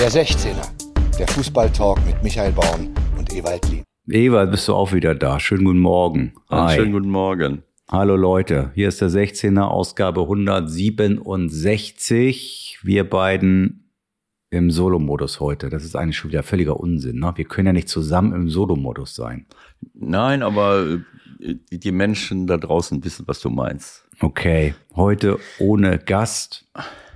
Der 16er, der Fußballtalk mit Michael Baum und Ewald Lien. Ewald, bist du auch wieder da? Schönen guten Morgen. Einen schönen guten Morgen. Hallo Leute, hier ist der 16er, Ausgabe 167. Wir beiden im Solo-Modus heute. Das ist eigentlich schon wieder völliger Unsinn. Ne? Wir können ja nicht zusammen im Solo-Modus sein. Nein, aber äh, die Menschen da draußen wissen, was du meinst. Okay, heute ohne Gast.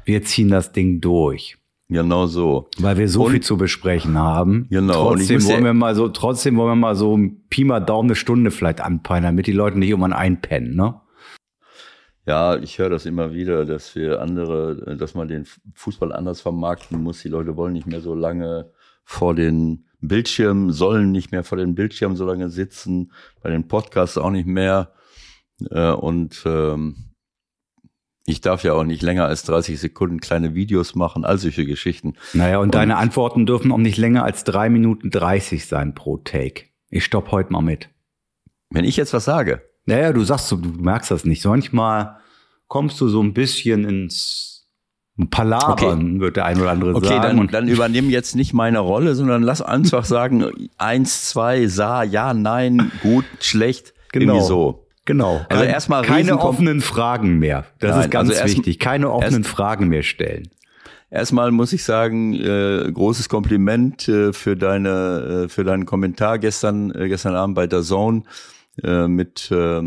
Wir ziehen das Ding durch. Genau so. Weil wir so und, viel zu besprechen haben. Genau. Trotzdem wollen wir mal so, trotzdem wollen wir mal so Pi mal Daumen eine Stunde vielleicht anpeilen, damit die Leute nicht irgendwann einpennen, ne? Ja, ich höre das immer wieder, dass wir andere, dass man den Fußball anders vermarkten muss. Die Leute wollen nicht mehr so lange vor den Bildschirmen, sollen nicht mehr vor den Bildschirmen so lange sitzen, bei den Podcasts auch nicht mehr. Äh, und ähm, ich darf ja auch nicht länger als 30 Sekunden kleine Videos machen, all solche Geschichten. Naja, und, und deine Antworten dürfen auch nicht länger als drei Minuten 30 sein pro Take. Ich stopp heute mal mit. Wenn ich jetzt was sage. Naja, du sagst so, du merkst das nicht. Manchmal kommst du so ein bisschen ins Palabern, okay. wird der ein oder andere okay, sagen. Okay, dann, dann übernimm jetzt nicht meine Rolle, sondern lass einfach sagen, eins, zwei, sah, ja, nein, gut, schlecht, genau. irgendwie so. Genau. Also erstmal keine offenen Fragen mehr. Das Nein, ist ganz also wichtig. Keine offenen Fragen mehr stellen. Erstmal muss ich sagen, äh, großes Kompliment äh, für deine äh, für deinen Kommentar gestern äh, gestern Abend bei der Zone äh, mit äh,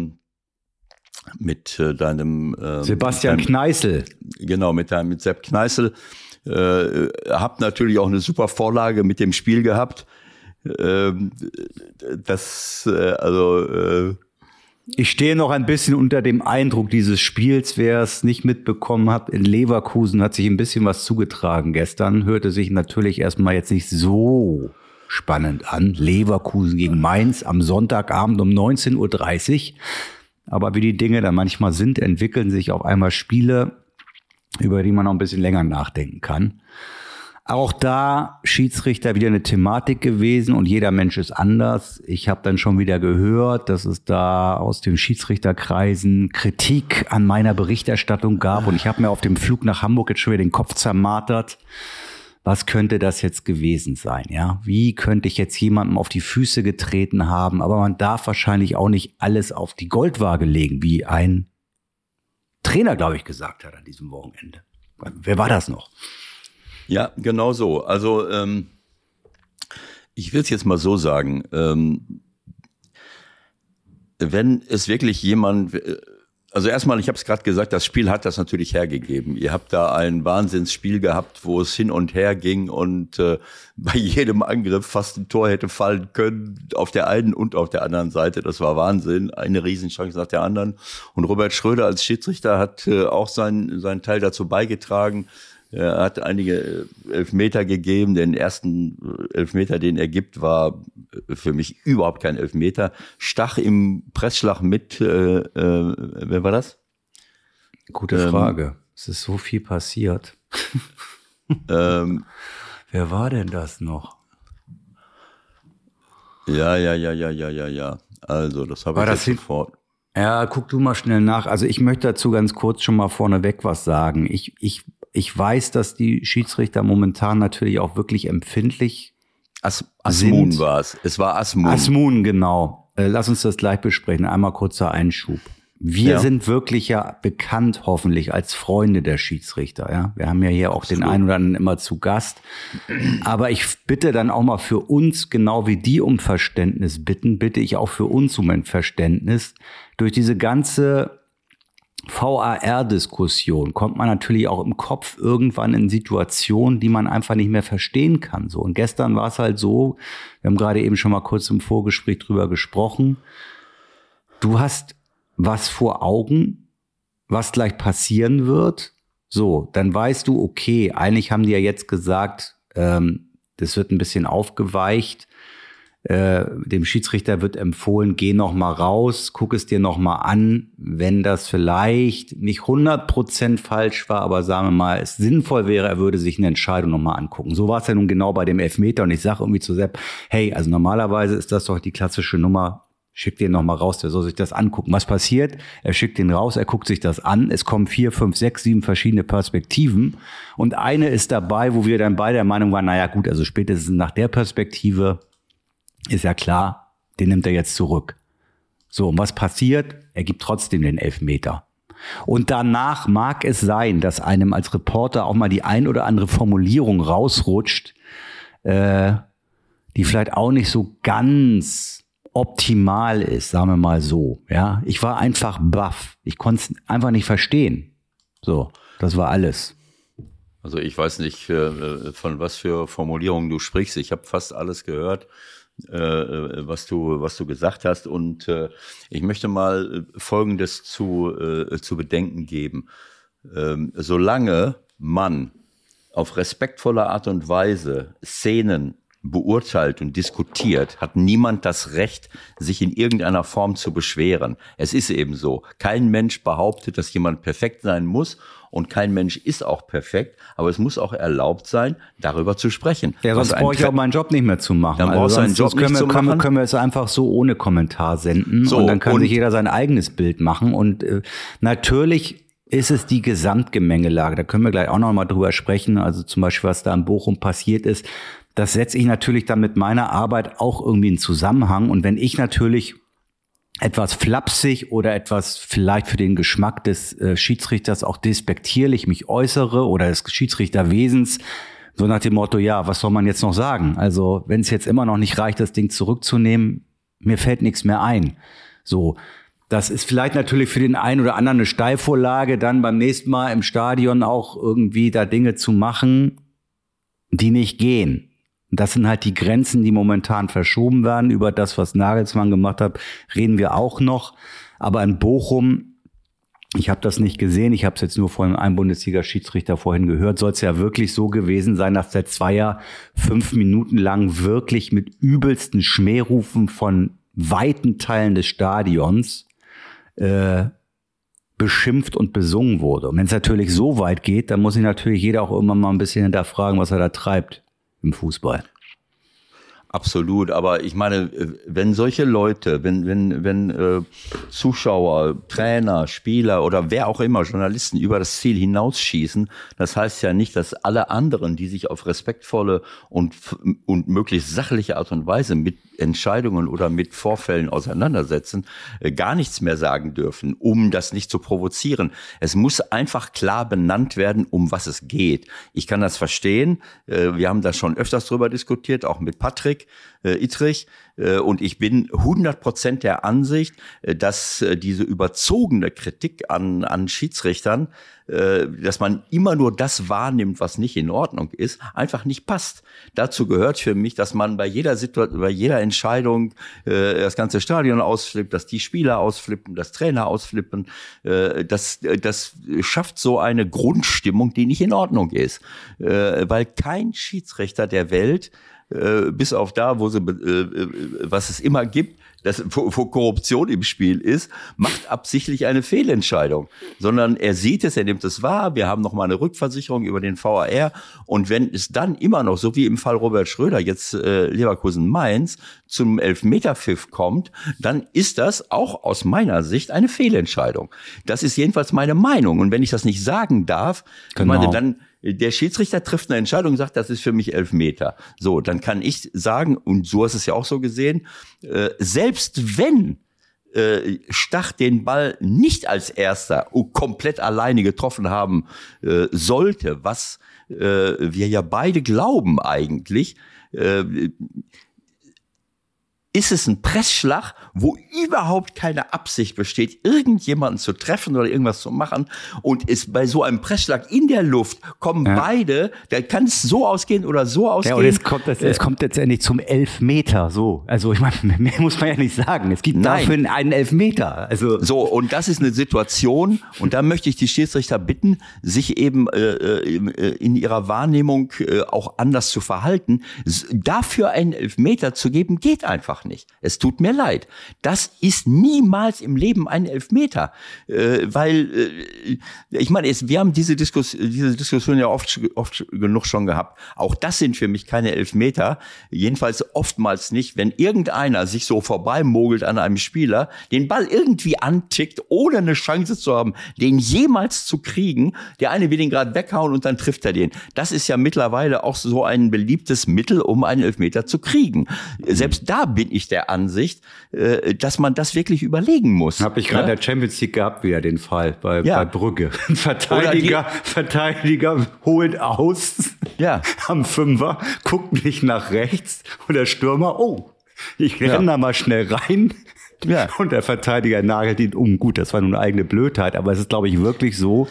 mit äh, deinem äh, Sebastian deinem, Kneißl. Genau, mit deinem mit Sepp Kneißl. Äh, habt natürlich auch eine super Vorlage mit dem Spiel gehabt. Äh, das äh, also äh, ich stehe noch ein bisschen unter dem Eindruck dieses Spiels. Wer es nicht mitbekommen hat, in Leverkusen hat sich ein bisschen was zugetragen gestern. Hörte sich natürlich erstmal jetzt nicht so spannend an. Leverkusen gegen Mainz am Sonntagabend um 19.30 Uhr. Aber wie die Dinge dann manchmal sind, entwickeln sich auf einmal Spiele, über die man noch ein bisschen länger nachdenken kann. Auch da Schiedsrichter wieder eine Thematik gewesen und jeder Mensch ist anders. Ich habe dann schon wieder gehört, dass es da aus den Schiedsrichterkreisen Kritik an meiner Berichterstattung gab und ich habe mir auf dem Flug nach Hamburg jetzt schon wieder den Kopf zermartert. Was könnte das jetzt gewesen sein? Ja, wie könnte ich jetzt jemandem auf die Füße getreten haben? Aber man darf wahrscheinlich auch nicht alles auf die Goldwaage legen, wie ein Trainer, glaube ich, gesagt hat an diesem Wochenende. Wer war das noch? Ja, genau so. Also ähm, ich will es jetzt mal so sagen. Ähm, wenn es wirklich jemand, äh, also erstmal, ich habe es gerade gesagt, das Spiel hat das natürlich hergegeben. Ihr habt da ein Wahnsinnsspiel gehabt, wo es hin und her ging und äh, bei jedem Angriff fast ein Tor hätte fallen können, auf der einen und auf der anderen Seite. Das war Wahnsinn, eine Riesenchance nach der anderen. Und Robert Schröder als Schiedsrichter hat äh, auch seinen, seinen Teil dazu beigetragen, er hat einige äh, Elfmeter gegeben. Den ersten äh, Elfmeter, den er gibt, war äh, für mich überhaupt kein Elfmeter. Stach im Pressschlag mit, äh, äh, wer war das? Gute ähm, Frage. Es ist so viel passiert. ähm, wer war denn das noch? Ja, ja, ja, ja, ja, ja, ja. Also, das habe ich das sofort. Ja, guck du mal schnell nach. Also ich möchte dazu ganz kurz schon mal vorneweg was sagen. Ich, ich ich weiß, dass die Schiedsrichter momentan natürlich auch wirklich empfindlich As Asmun war es. Es war Asmun. Asmun, genau. Äh, lass uns das gleich besprechen. Einmal kurzer Einschub. Wir ja. sind wirklich ja bekannt, hoffentlich, als Freunde der Schiedsrichter. Ja, wir haben ja hier auch Absolut. den einen oder anderen immer zu Gast. Aber ich bitte dann auch mal für uns, genau wie die um Verständnis bitten, bitte ich auch für uns um ein Verständnis. Durch diese ganze VAR-Diskussion kommt man natürlich auch im Kopf irgendwann in Situationen, die man einfach nicht mehr verstehen kann. So und gestern war es halt so. Wir haben gerade eben schon mal kurz im Vorgespräch drüber gesprochen. Du hast was vor Augen, was gleich passieren wird. So, dann weißt du, okay, eigentlich haben die ja jetzt gesagt, ähm, das wird ein bisschen aufgeweicht. Äh, dem Schiedsrichter wird empfohlen, geh noch mal raus, guck es dir noch mal an, wenn das vielleicht nicht 100% falsch war, aber sagen wir mal, es sinnvoll wäre, er würde sich eine Entscheidung noch mal angucken. So war es ja nun genau bei dem Elfmeter und ich sage irgendwie zu Sepp, hey, also normalerweise ist das doch die klassische Nummer, schickt den nochmal raus, der soll sich das angucken. Was passiert? Er schickt den raus, er guckt sich das an. Es kommen vier, fünf, sechs, sieben verschiedene Perspektiven. Und eine ist dabei, wo wir dann beide der Meinung waren, naja gut, also spätestens nach der Perspektive ist ja klar, den nimmt er jetzt zurück. So, und was passiert? Er gibt trotzdem den Elfmeter. Und danach mag es sein, dass einem als Reporter auch mal die ein oder andere Formulierung rausrutscht, äh, die vielleicht auch nicht so ganz optimal ist, sagen wir mal so. Ja, ich war einfach baff. Ich konnte es einfach nicht verstehen. So, das war alles. Also ich weiß nicht, äh, von was für Formulierungen du sprichst. Ich habe fast alles gehört, was du was du gesagt hast. Und äh, ich möchte mal Folgendes zu zu bedenken geben: ähm, Solange man auf respektvolle Art und Weise Szenen beurteilt und diskutiert, hat niemand das Recht, sich in irgendeiner Form zu beschweren. Es ist eben so. Kein Mensch behauptet, dass jemand perfekt sein muss und kein Mensch ist auch perfekt, aber es muss auch erlaubt sein, darüber zu sprechen. Ja, sonst brauche ich auch meinen Job nicht mehr zu machen. Dann also brauchst du einen Job können, nicht wir, zu können, können wir es einfach so ohne Kommentar senden So, und dann kann und- sich jeder sein eigenes Bild machen und äh, natürlich ist es die Gesamtgemengelage. Da können wir gleich auch noch mal drüber sprechen. Also zum Beispiel, was da in Bochum passiert ist. Das setze ich natürlich dann mit meiner Arbeit auch irgendwie in Zusammenhang. Und wenn ich natürlich etwas flapsig oder etwas vielleicht für den Geschmack des äh, Schiedsrichters auch despektierlich mich äußere oder des Schiedsrichterwesens, so nach dem Motto, ja, was soll man jetzt noch sagen? Also, wenn es jetzt immer noch nicht reicht, das Ding zurückzunehmen, mir fällt nichts mehr ein. So, das ist vielleicht natürlich für den einen oder anderen eine Steilvorlage, dann beim nächsten Mal im Stadion auch irgendwie da Dinge zu machen, die nicht gehen. Und Das sind halt die Grenzen, die momentan verschoben werden. Über das, was Nagelsmann gemacht hat, reden wir auch noch. Aber in Bochum, ich habe das nicht gesehen, ich habe es jetzt nur von einem Bundesliga-Schiedsrichter vorhin gehört, soll es ja wirklich so gewesen sein, dass der Zweier fünf Minuten lang wirklich mit übelsten Schmährufen von weiten Teilen des Stadions äh, beschimpft und besungen wurde. Und wenn es natürlich so weit geht, dann muss sich natürlich jeder auch irgendwann mal ein bisschen hinterfragen, was er da treibt im Fußball. Absolut, aber ich meine, äh, wenn solche Leute, wenn wenn wenn äh, Zuschauer, Trainer, Spieler oder wer auch immer Journalisten über das Ziel hinausschießen, das heißt ja nicht, dass alle anderen, die sich auf respektvolle und und möglichst sachliche Art und Weise mit Entscheidungen oder mit Vorfällen auseinandersetzen, äh, gar nichts mehr sagen dürfen, um das nicht zu provozieren. Es muss einfach klar benannt werden, um was es geht. Ich kann das verstehen. Äh, Wir haben da schon öfters drüber diskutiert, auch mit Patrick äh, Ittrich. Äh, Und ich bin 100 Prozent der Ansicht, äh, dass äh, diese überzogene Kritik an, an Schiedsrichtern, äh, dass man immer nur das wahrnimmt, was nicht in Ordnung ist, einfach nicht passt. Dazu gehört für mich, dass man bei jeder Situation, bei jeder Entscheidung äh, das ganze Stadion ausflippt, dass die Spieler ausflippen, dass Trainer ausflippen. Äh, das, äh, das schafft so eine Grundstimmung, die nicht in Ordnung ist. Äh, weil kein Schiedsrichter der Welt äh, bis auf da, wo sie, äh, äh, was es immer gibt, das, wo, wo Korruption im Spiel ist, macht absichtlich eine Fehlentscheidung, sondern er sieht es, er nimmt es wahr. Wir haben noch mal eine Rückversicherung über den VAR und wenn es dann immer noch, so wie im Fall Robert Schröder jetzt äh, Leverkusen Mainz zum Elfmeterpfiff kommt, dann ist das auch aus meiner Sicht eine Fehlentscheidung. Das ist jedenfalls meine Meinung und wenn ich das nicht sagen darf, Genau. meine, dann der Schiedsrichter trifft eine Entscheidung und sagt, das ist für mich Elfmeter. So, dann kann ich sagen, und so hast es ja auch so gesehen, äh, selbst wenn äh, Stach den Ball nicht als erster komplett alleine getroffen haben äh, sollte, was äh, wir ja beide glauben eigentlich, ist es ein Pressschlag, wo überhaupt keine Absicht besteht, irgendjemanden zu treffen oder irgendwas zu machen. Und ist bei so einem Pressschlag in der Luft kommen Ja. beide, da kann es so ausgehen oder so ausgehen. Ja, und es kommt, es, es kommt letztendlich zum Elfmeter, so. Also ich meine, mehr muss man ja nicht sagen. Es gibt Nein. dafür einen Elfmeter. Also So, und das ist eine Situation, und da möchte ich die Schiedsrichter bitten, sich eben äh, äh, in ihrer Wahrnehmung äh, auch anders zu verhalten. Dafür einen Elfmeter zu geben, geht einfach nicht. Nicht. Es tut mir leid. Das ist niemals im Leben ein Elfmeter. Äh, weil, äh, ich meine, wir haben diese, Diskus diese Diskussion ja oft, oft genug schon gehabt. Auch das sind für mich keine Elfmeter. Jedenfalls oftmals nicht. Wenn irgendeiner sich so vorbeimogelt an einem Spieler, den Ball irgendwie antickt, ohne eine Chance zu haben, den jemals zu kriegen, der eine will den gerade weghauen und dann trifft er den. Das ist ja mittlerweile auch so ein beliebtes Mittel, um einen Elfmeter zu kriegen. Selbst da bin ich der Ansicht, äh, dass man das wirklich überlegen muss. Habe ich gerade ja? der Champions League gehabt, wieder den Fall bei, ja. bei Brügge. Ein Verteidiger, Verteidiger holt aus ja. am Fünfer, guckt nicht nach rechts und der Stürmer, oh, ich renne ja. da mal schnell rein. Ja. Und der Verteidiger nagelt ihn um. Gut, das war nun eine eigene Blödheit, aber es ist, glaube ich, wirklich so,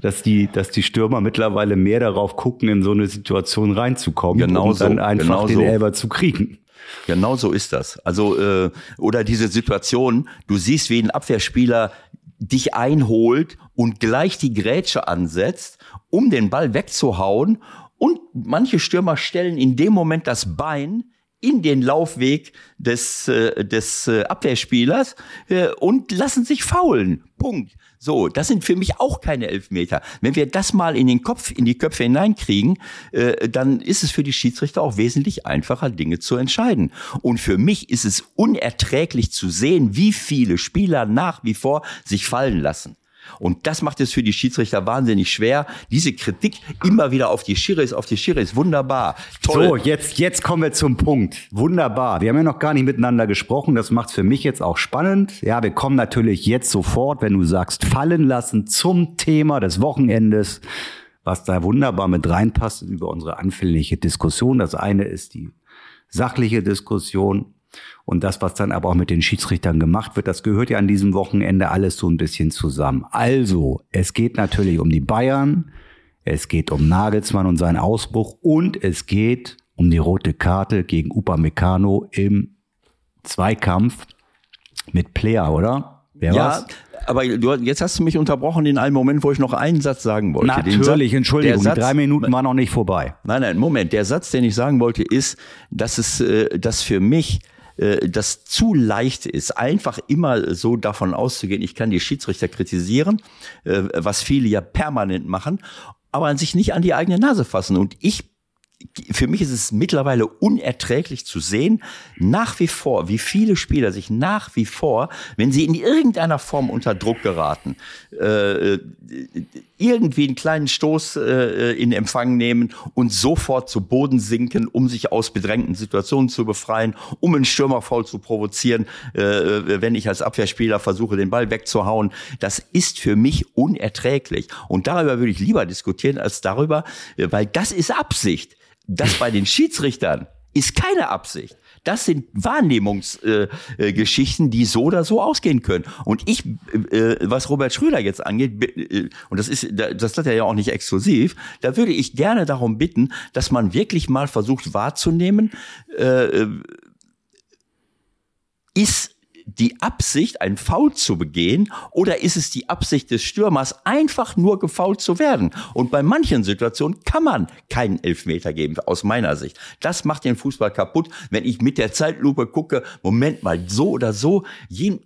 dass die, dass die Stürmer mittlerweile mehr darauf gucken, in so eine Situation reinzukommen genau und dann so, einfach genau den so. Elber zu kriegen. Genau so ist das. Also äh, oder diese Situation, du siehst, wie ein Abwehrspieler dich einholt und gleich die Grätsche ansetzt, um den Ball wegzuhauen. Und manche Stürmer stellen in dem Moment das Bein in den Laufweg des, äh, des äh, Abwehrspielers äh, und lassen sich faulen. Punkt. So, das sind für mich auch keine Elfmeter. Wenn wir das mal in den Kopf, in die Köpfe hineinkriegen, äh, dann ist es für die Schiedsrichter auch wesentlich einfacher, Dinge zu entscheiden. Und für mich ist es unerträglich zu sehen, wie viele Spieler nach wie vor sich fallen lassen. Und das macht es für die Schiedsrichter wahnsinnig schwer. Diese Kritik immer wieder auf die Schiris, auf die Schiris, wunderbar. Toll. So, jetzt, jetzt kommen wir zum Punkt. Wunderbar. Wir haben ja noch gar nicht miteinander gesprochen. Das macht für mich jetzt auch spannend. Ja, wir kommen natürlich jetzt sofort, wenn du sagst, fallen lassen zum Thema des Wochenendes, was da wunderbar mit reinpasst über unsere anfängliche Diskussion. Das eine ist die sachliche Diskussion und das, was dann aber auch mit den Schiedsrichtern gemacht wird, das gehört ja an diesem Wochenende alles so ein bisschen zusammen. Also, es geht natürlich um die Bayern, es geht um Nagelsmann und seinen Ausbruch und es geht um die rote Karte gegen Upamecano im Zweikampf mit Player, oder? Wer ja, war's? aber du, jetzt hast du mich unterbrochen in einem Moment, wo ich noch einen Satz sagen wollte. Natürlich, Satz, Entschuldigung, Satz, die drei Minuten waren noch nicht vorbei. Nein, nein, Moment. Der Satz, den ich sagen wollte, ist, dass es, äh, dass für mich äh, das zu leicht ist, einfach immer so davon auszugehen, ich kann die Schiedsrichter kritisieren, äh, was viele ja permanent machen, aber an sich nicht an die eigene Nase fassen. Und ich für mich ist es mittlerweile unerträglich zu sehen, nach wie vor, wie viele Spieler sich nach wie vor, wenn sie in irgendeiner Form unter Druck geraten, äh, irgendwie einen kleinen Stoß äh, in Empfang nehmen und sofort zu Boden sinken, um sich aus bedrängten Situationen zu befreien, um einen Stürmerfoul zu provozieren, äh, wenn ich als Abwehrspieler versuche, den Ball wegzuhauen. Das ist für mich unerträglich. Und darüber würde ich lieber diskutieren als darüber, weil das ist Absicht. Das bei den Schiedsrichtern ist keine Absicht. Das sind Wahrnehmungsgeschichten, äh, die so oder so ausgehen können. Und ich, äh, was Robert Schröder jetzt angeht, äh, und das ist, das hat er ja auch nicht exklusiv, da würde ich gerne darum bitten, dass man wirklich mal versucht wahrzunehmen, äh, ist die Absicht, ein Foul zu begehen oder ist es die Absicht des Stürmers, einfach nur gefault zu werden? Und bei manchen Situationen kann man keinen Elfmeter geben, aus meiner Sicht. Das macht den Fußball kaputt, wenn ich mit der Zeitlupe gucke, Moment mal, so oder so,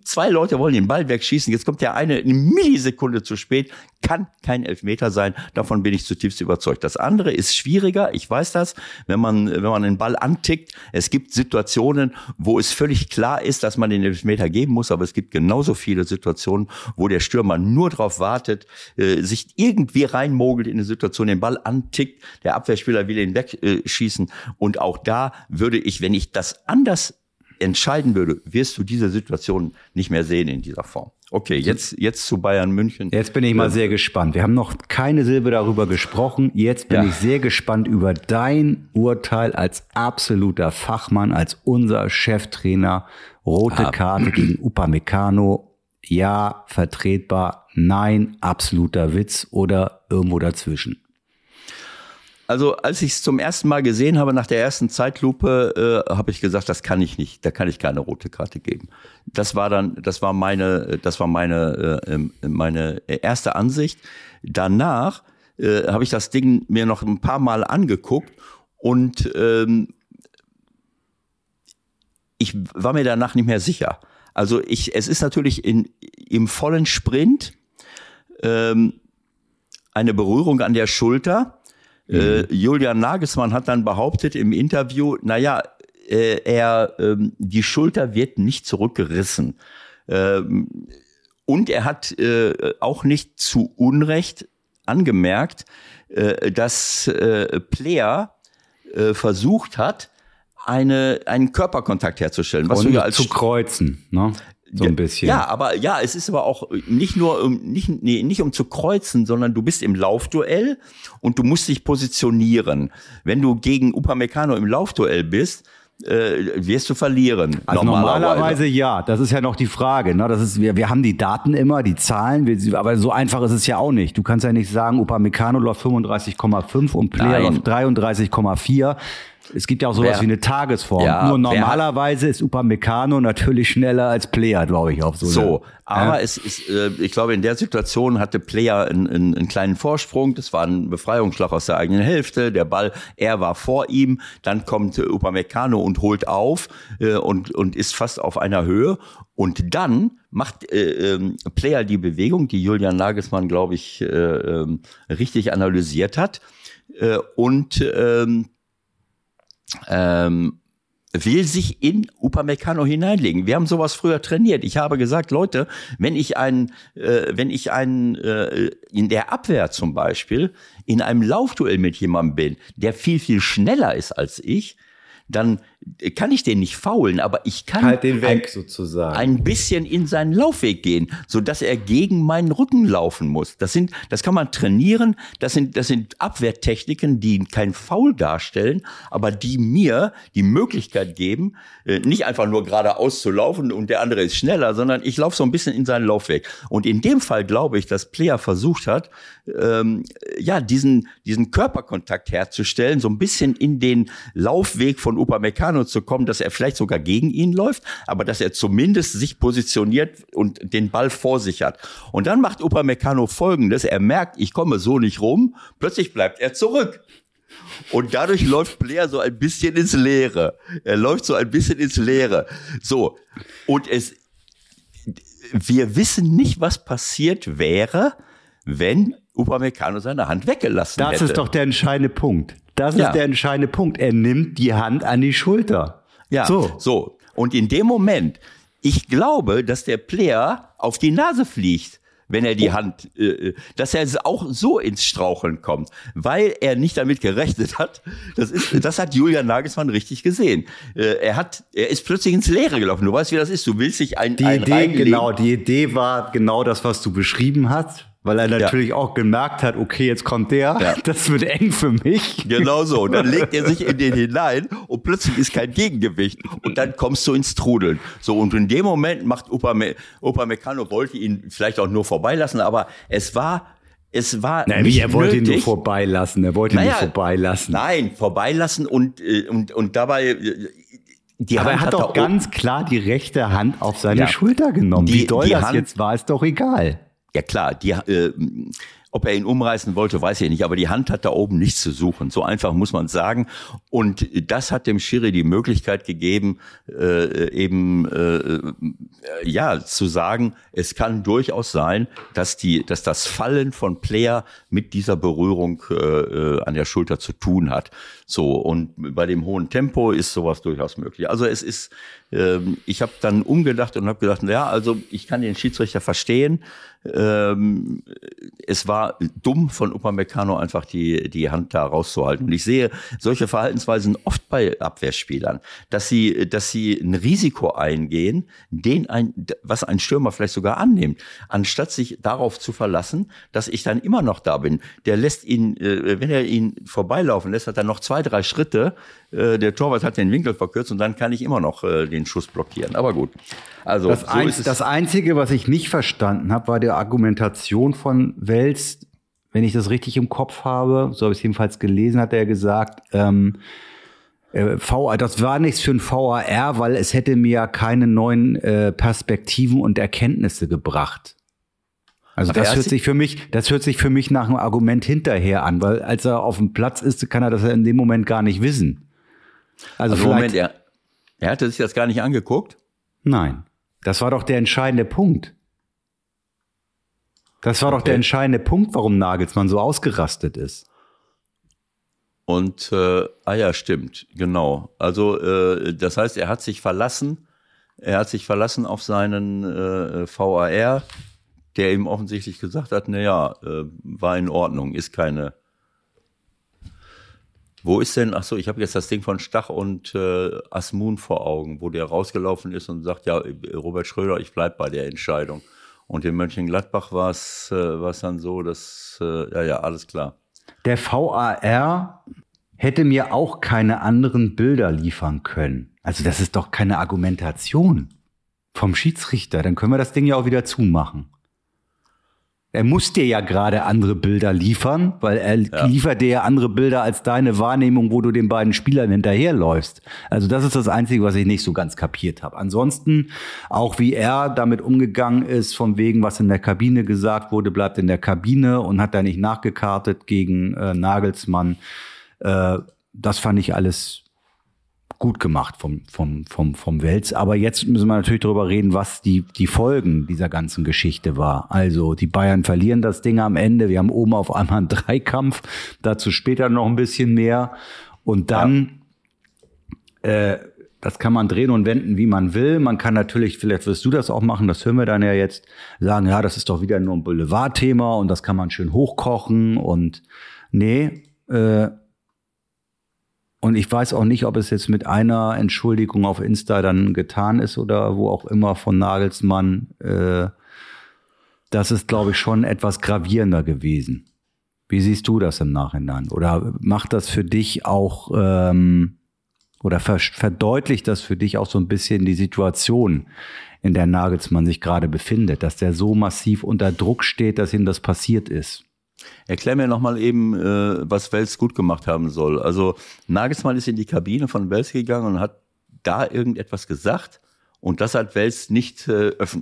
zwei Leute wollen den Ball wegschießen, jetzt kommt der eine eine Millisekunde zu spät, kann kein Elfmeter sein, davon bin ich zutiefst überzeugt. Das andere ist schwieriger, ich weiß das, wenn man, wenn man den Ball antickt, es gibt Situationen, wo es völlig klar ist, dass man den Elfmeter Elfmeter geben muss, aber es gibt genauso viele Situationen, wo der Stürmer nur darauf wartet, äh, sich irgendwie reinmogelt in eine Situation, den Ball antickt, der Abwehrspieler will ihn wegschießen. und auch da würde ich, wenn ich das anders entscheiden würde, wirst du diese Situation nicht mehr sehen in dieser Form. Okay, jetzt, jetzt zu Bayern München. Jetzt bin ich mal sehr gespannt. Wir haben noch keine Silbe darüber gesprochen. Jetzt bin ja. ich sehr gespannt über dein Urteil als absoluter Fachmann, als unser Cheftrainer. Rote ah. Karte gegen Upamecano. Ja, vertretbar. Nein, absoluter Witz oder irgendwo dazwischen. Also als ich es zum ersten Mal gesehen habe, nach der ersten Zeitlupe, äh, habe ich gesagt, das kann ich nicht, da kann ich keine rote Karte geben. Das war dann, das war meine, das war meine, äh, ähm, meine erste Ansicht. Danach äh, habe ich das Ding mir noch ein paar Mal angeguckt und ähm, ich war mir danach nicht mehr sicher. Also ich, es ist natürlich in, im vollen Sprint ähm, eine Berührung an der Schulter. Äh, mhm. Äh, Julian Nagelsmann hat dann behauptet im Interview, naja, äh, er, ähm, die Schulter wird nicht zurückgerissen. Ähm, und er hat äh, auch nicht zu Unrecht angemerkt, äh, dass äh, Player äh, versucht hat, eine, einen Körperkontakt herzustellen. Was Und wir als zu kreuzen, ne? So ein bisschen. Ja, aber ja, es ist aber auch nicht nur um nicht nee, nicht um zu kreuzen, sondern du bist im Laufduell und du musst dich positionieren. Wenn du gegen Upamecano im Laufduell bist, äh, wirst du verlieren. Also normalerweise. normalerweise. ja, das ist ja noch die Frage. Ne? Das ist, wir, wir haben die Daten immer, die Zahlen, wir, aber so einfach ist es ja auch nicht. Du kannst ja nicht sagen, Upamecano läuft 35,5 und Player läuft 33,4. Es gibt ja auch sowas wer, wie eine Tagesform. Ja, Nur normalerweise ist Upamecano natürlich schneller als Player, glaube ich, auf so. So, aber ja. es ist, äh, ich glaube, in der Situation hatte Player einen, einen, einen kleinen Vorsprung. Das war ein Befreiungsschlag aus der eigenen Hälfte. Der Ball, er war vor ihm. Dann kommt Upamecano und holt auf äh, und, und ist fast auf einer Höhe. Und dann macht äh, äh, Player die Bewegung, die Julian Nagelsmann, glaube ich, äh, äh, richtig analysiert hat. Äh, und ähm, ähm, will sich in Upamecano hineinlegen. Wir haben sowas früher trainiert. Ich habe gesagt, Leute, wenn ich einen, äh, wenn ich einen äh, in der Abwehr zum Beispiel in einem Laufduell mit jemandem bin, der viel viel schneller ist als ich, dann kann ich den nicht faulen, aber ich kann halt den weg, ein, sozusagen. ein bisschen in seinen Laufweg gehen, so dass er gegen meinen Rücken laufen muss. Das sind, das kann man trainieren. Das sind, das sind Abwehrtechniken, die kein Foul darstellen, aber die mir die Möglichkeit geben, äh, nicht einfach nur geradeaus zu laufen und der andere ist schneller, sondern ich laufe so ein bisschen in seinen Laufweg. Und in dem Fall glaube ich, dass Player versucht hat, ähm, ja, diesen, diesen Körperkontakt herzustellen, so ein bisschen in den Laufweg von Upamecano zu kommen, dass er vielleicht sogar gegen ihn läuft, aber dass er zumindest sich positioniert und den Ball vor sich hat. Und dann macht Upamecano folgendes, er merkt, ich komme so nicht rum, plötzlich bleibt er zurück. Und dadurch läuft Blair so ein bisschen ins Leere. Er läuft so ein bisschen ins Leere. So. Und es, wir wissen nicht, was passiert wäre, wenn Upamecano seine Hand weggelassen das hätte. Das ist doch der entscheidende Punkt. Das ja. ist der entscheidende Punkt. Er nimmt die Hand an die Schulter. Ja, so. so. Und in dem Moment, ich glaube, dass der Player auf die Nase fliegt wenn er die oh. Hand, äh, äh dass er auch so ins Straucheln kommt, weil er nicht damit gerechnet hat. Das ist, das hat Julian Nagelsmann richtig gesehen. Äh, er hat, er ist plötzlich ins Leere gelaufen. Du weißt, wie das ist. Du willst dich ein, die ein Idee, genau, die Idee war genau das, was du beschrieben hast weil er natürlich ja. auch gemerkt hat, okay, jetzt kommt der, ja. das wird eng für mich. Genau so. Und dann legt er sich in den hinein und plötzlich ist kein Gegengewicht. Und dann kommst du ins Trudeln. So, und in dem Moment macht Opa, Me Opa Meccano, wollte ihn vielleicht auch nur vorbeilassen, aber es war es war Nein, nicht er wollte nötig. ihn nur vorbeilassen. Er wollte ihn naja, nur vorbeilassen. Nein, vorbeilassen und, äh, und, und dabei äh, die Aber Hand er hat doch ganz klar die rechte Hand auf seine ja. Schulter genommen. Die, Wie doll das Hand, jetzt war, ist doch egal. Ja klar, die, äh, ob er ihn umreißen wollte, weiß ich nicht, aber die Hand hat da oben nichts zu suchen. So einfach muss man sagen. Und das hat dem Schiri die Möglichkeit gegeben, äh, eben äh, ja zu sagen, es kann durchaus sein, dass die, dass das Fallen von Player mit dieser Berührung äh, äh an der Schulter zu tun hat. So und bei dem hohen Tempo ist sowas durchaus möglich. Also es ist, äh, ich habe dann umgedacht und habe gedacht, ja, also ich kann den Schiedsrichter verstehen. Ähm, es war dumm von Upamecano einfach die, die Hand da rauszuhalten. Und ich sehe solche Verhaltensweisen oft bei Abwehrspielern, dass sie, dass sie ein Risiko eingehen, den ein, was ein Stürmer vielleicht sogar annimmt, anstatt sich darauf zu verlassen, dass ich dann immer noch da bin. Der lässt ihn, äh, wenn er ihn vorbeilaufen lässt, hat er noch zwei, drei Schritte. Äh, der Torwart hat den Winkel verkürzt und dann kann ich immer noch äh, den Schuss blockieren. Aber gut. Also das, so ein, das Einzige, was ich nicht verstanden habe, war Argumentation von Wels, wenn ich das richtig im Kopf habe, so habe ich es jedenfalls gelesen, hat er gesagt, ähm, äh, VR, das war nichts für ein VAR, weil es hätte mir keine neuen äh, Perspektiven und Erkenntnisse gebracht. Also Aber das hört sich für mich, das hört sich für mich nach einem Argument hinterher an, weil als er auf dem Platz ist, kann er das ja in dem Moment gar nicht wissen. Also, also Moment, er, Er hatte sich das gar nicht angeguckt? Nein. Das war doch der entscheidende Punkt. Das war doch der entscheidende Punkt, warum Nagelsmann so ausgerastet ist. Und äh, ah ja, stimmt, genau. Also äh, das heißt, er hat sich verlassen, er hat sich verlassen auf seinen äh, VAR, der ihm offensichtlich gesagt hat, na ja, äh, war in Ordnung, ist keine. Wo ist denn, ach so, ich habe jetzt das Ding von Stach und äh, Asmun vor Augen, wo der rausgelaufen ist und sagt, ja, Robert Schröder, ich bleib bei der Entscheidung. Und in Mönchengladbach war es äh, dann so, dass, äh, ja, ja, alles klar. Der VAR hätte mir auch keine anderen Bilder liefern können. Also das ist doch keine Argumentation vom Schiedsrichter. Dann können wir das Ding ja auch wieder zumachen. Er muss dir ja gerade andere Bilder liefern, weil er ja. liefert dir ja andere Bilder als deine Wahrnehmung, wo du den beiden Spielern hinterherläufst. Also das ist das Einzige, was ich nicht so ganz kapiert habe. Ansonsten, auch wie er damit umgegangen ist, von wegen, was in der Kabine gesagt wurde, bleibt in der Kabine und hat da nicht nachgekartet gegen äh, Nagelsmann. Äh, das fand ich alles gut gemacht vom, vom, vom, vom Wels. Aber jetzt müssen wir natürlich darüber reden, was die, die Folgen dieser ganzen Geschichte war. Also die Bayern verlieren das Ding am Ende. Wir haben oben auf einmal einen Dreikampf. Dazu später noch ein bisschen mehr. Und dann, ja. äh, das kann man drehen und wenden, wie man will. Man kann natürlich, vielleicht wirst du das auch machen, das hören wir dann ja jetzt, sagen, ja, das ist doch wieder nur ein Boulevardthema und das kann man schön hochkochen und nee, äh, und ich weiß auch nicht, ob es jetzt mit einer Entschuldigung auf Insta dann getan ist oder wo auch immer von Nagelsmann. Äh, das ist, glaube ich, schon etwas gravierender gewesen. Wie siehst du das im Nachhinein? Oder macht das für dich auch ähm, oder verdeutlicht das für dich auch so ein bisschen die Situation, in der Nagelsmann sich gerade befindet, dass der so massiv unter Druck steht, dass ihm das passiert ist? Erklär mir nochmal eben, äh, was Wels gut gemacht haben soll. Also Nagelsmann ist in die Kabine von Wels gegangen und hat da irgendetwas gesagt und das hat Wels nicht äh, öff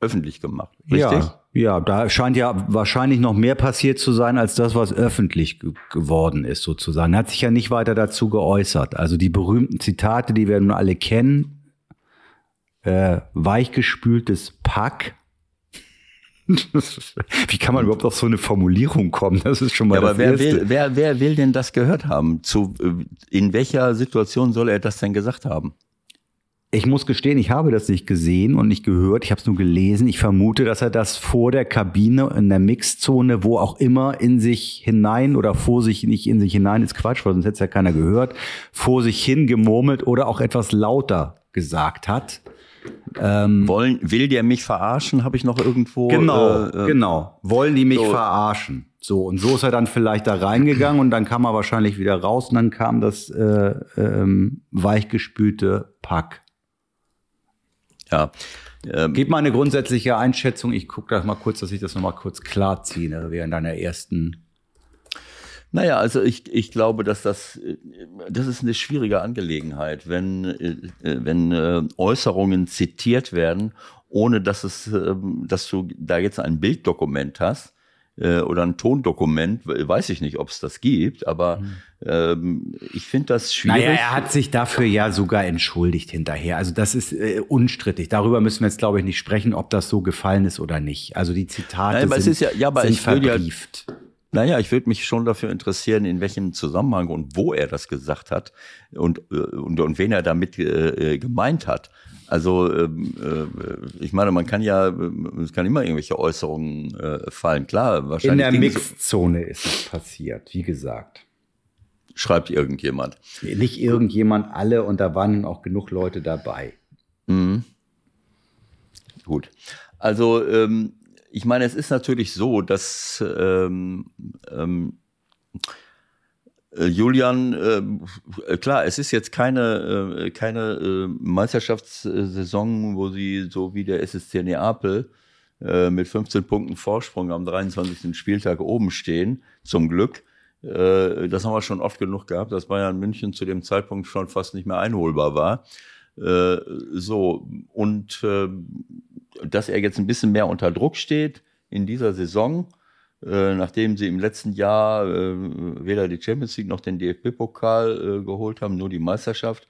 öffentlich gemacht. Richtig? Ja, ja, da scheint ja wahrscheinlich noch mehr passiert zu sein als das, was öffentlich geworden ist, sozusagen. Er hat sich ja nicht weiter dazu geäußert. Also die berühmten Zitate, die wir nun alle kennen, äh, weichgespültes Pack, Wie kann man überhaupt auf so eine Formulierung kommen? Das ist schon mal ja, aber wer will, wer, wer will denn das gehört haben? Zu, in welcher Situation soll er das denn gesagt haben? Ich muss gestehen, ich habe das nicht gesehen und nicht gehört. Ich habe es nur gelesen. Ich vermute, dass er das vor der Kabine in der Mixzone, wo auch immer, in sich hinein oder vor sich nicht in sich hinein ist Quatsch, weil sonst hätte es ja keiner gehört, vor sich hin gemurmelt oder auch etwas lauter gesagt hat. Ähm, Wollen, will der mich verarschen, habe ich noch irgendwo. Genau, äh, äh, genau. Wollen die mich so. verarschen? So, und so ist er dann vielleicht da reingegangen und dann kam er wahrscheinlich wieder raus und dann kam das äh, ähm, weichgespülte Pack. Ja. Ähm, Gib mal eine grundsätzliche Einschätzung. Ich gucke das mal kurz, dass ich das nochmal kurz klar ziehe während deiner ersten naja, also ich, ich glaube, dass das, das ist eine schwierige Angelegenheit, wenn, äh, wenn äh, Äußerungen zitiert werden, ohne dass es, ähm, dass du da jetzt ein Bilddokument hast äh, oder ein Tondokument, weiß ich nicht, ob es das gibt, aber mhm. ähm, ich finde das schwierig. Naja, er hat sich dafür ja sogar entschuldigt hinterher. Also das ist äh, unstrittig. Darüber müssen wir jetzt, glaube ich, nicht sprechen, ob das so gefallen ist oder nicht. Also die Zitate Nein, aber sind, es ist ja, ja, aber sind ich verbrieft. Ja, naja, ich würde mich schon dafür interessieren, in welchem Zusammenhang und wo er das gesagt hat und, äh, und, und wen er damit äh, äh, gemeint hat. Also ähm, äh, ich meine, man kann ja, es kann immer irgendwelche Äußerungen äh, fallen. Klar, wahrscheinlich. In der Mixzone ist es passiert, wie gesagt. Schreibt irgendjemand. Nicht irgendjemand, alle und da waren auch genug Leute dabei. Mhm. Gut. Also ähm, ich meine, es ist natürlich so, dass ähm, ähm, äh, Julian, äh, klar, es ist jetzt keine, äh, keine äh, Meisterschaftssaison, wo sie so wie der SSC Neapel äh, mit 15 Punkten Vorsprung am 23. Spieltag oben stehen, zum Glück. Äh, das haben wir schon oft genug gehabt, dass Bayern München zu dem Zeitpunkt schon fast nicht mehr einholbar war. Äh, so, und äh, dass er jetzt ein bisschen mehr unter Druck steht in dieser Saison, äh, nachdem sie im letzten Jahr äh, weder die Champions League noch den DFB-Pokal äh, geholt haben, nur die Meisterschaft.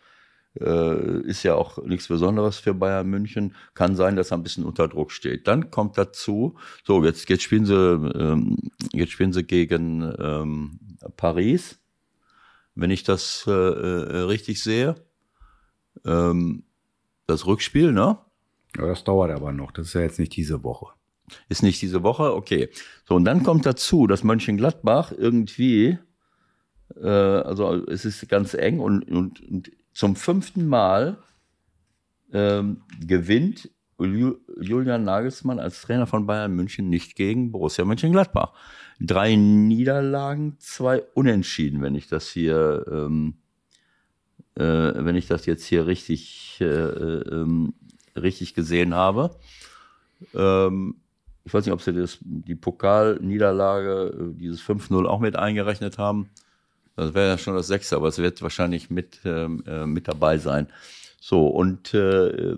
Ist ja auch nichts Besonderes für Bayern München. Kann sein, dass er ein bisschen unter Druck steht. Dann kommt dazu, so, jetzt, jetzt spielen sie, ähm, jetzt spielen sie gegen ähm, Paris, wenn ich das richtig sehe. Ähm, das Rückspiel, ne? Ja, das dauert aber noch. Das ist ja jetzt nicht diese Woche. Ist nicht diese Woche? Okay. So, und dann kommt dazu, dass Mönchengladbach irgendwie, äh, also es ist ganz eng und, und, und zum fünften Mal ähm, gewinnt Julian Nagelsmann als Trainer von Bayern München nicht gegen Borussia Mönchengladbach. Drei Niederlagen, zwei Unentschieden, wenn ich das hier, ähm, äh, wenn ich das jetzt hier richtig, äh, ähm, richtig gesehen habe. Ähm, ich weiß nicht, ob sie das, die Pokalniederlage, äh, dieses 5-0 auch mit eingerechnet haben. Das wäre ja schon das Sechste, aber es wird wahrscheinlich mit, ähm, äh, mit dabei sein. So, und, äh,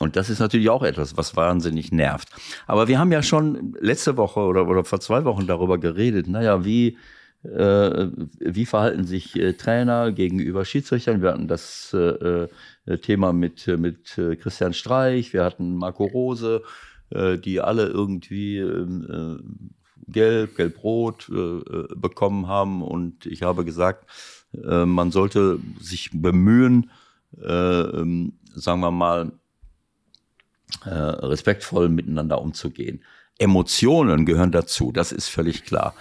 und das ist natürlich auch etwas, was wahnsinnig nervt. Aber wir haben ja schon letzte Woche oder, oder vor zwei Wochen darüber geredet, naja, wie, äh, wie verhalten sich äh, Trainer gegenüber Schiedsrichtern? Wir hatten das äh, äh Thema mit, mit äh, Christian Streich, wir hatten Marco Rose, äh, die alle irgendwie ähm, äh, Gelb, Gelb-Rot äh, äh, bekommen haben. Und ich habe gesagt, äh, man sollte sich bemühen, äh, ähm, sagen wir mal, äh, respektvoll miteinander umzugehen. Emotionen gehören dazu, das ist völlig klar.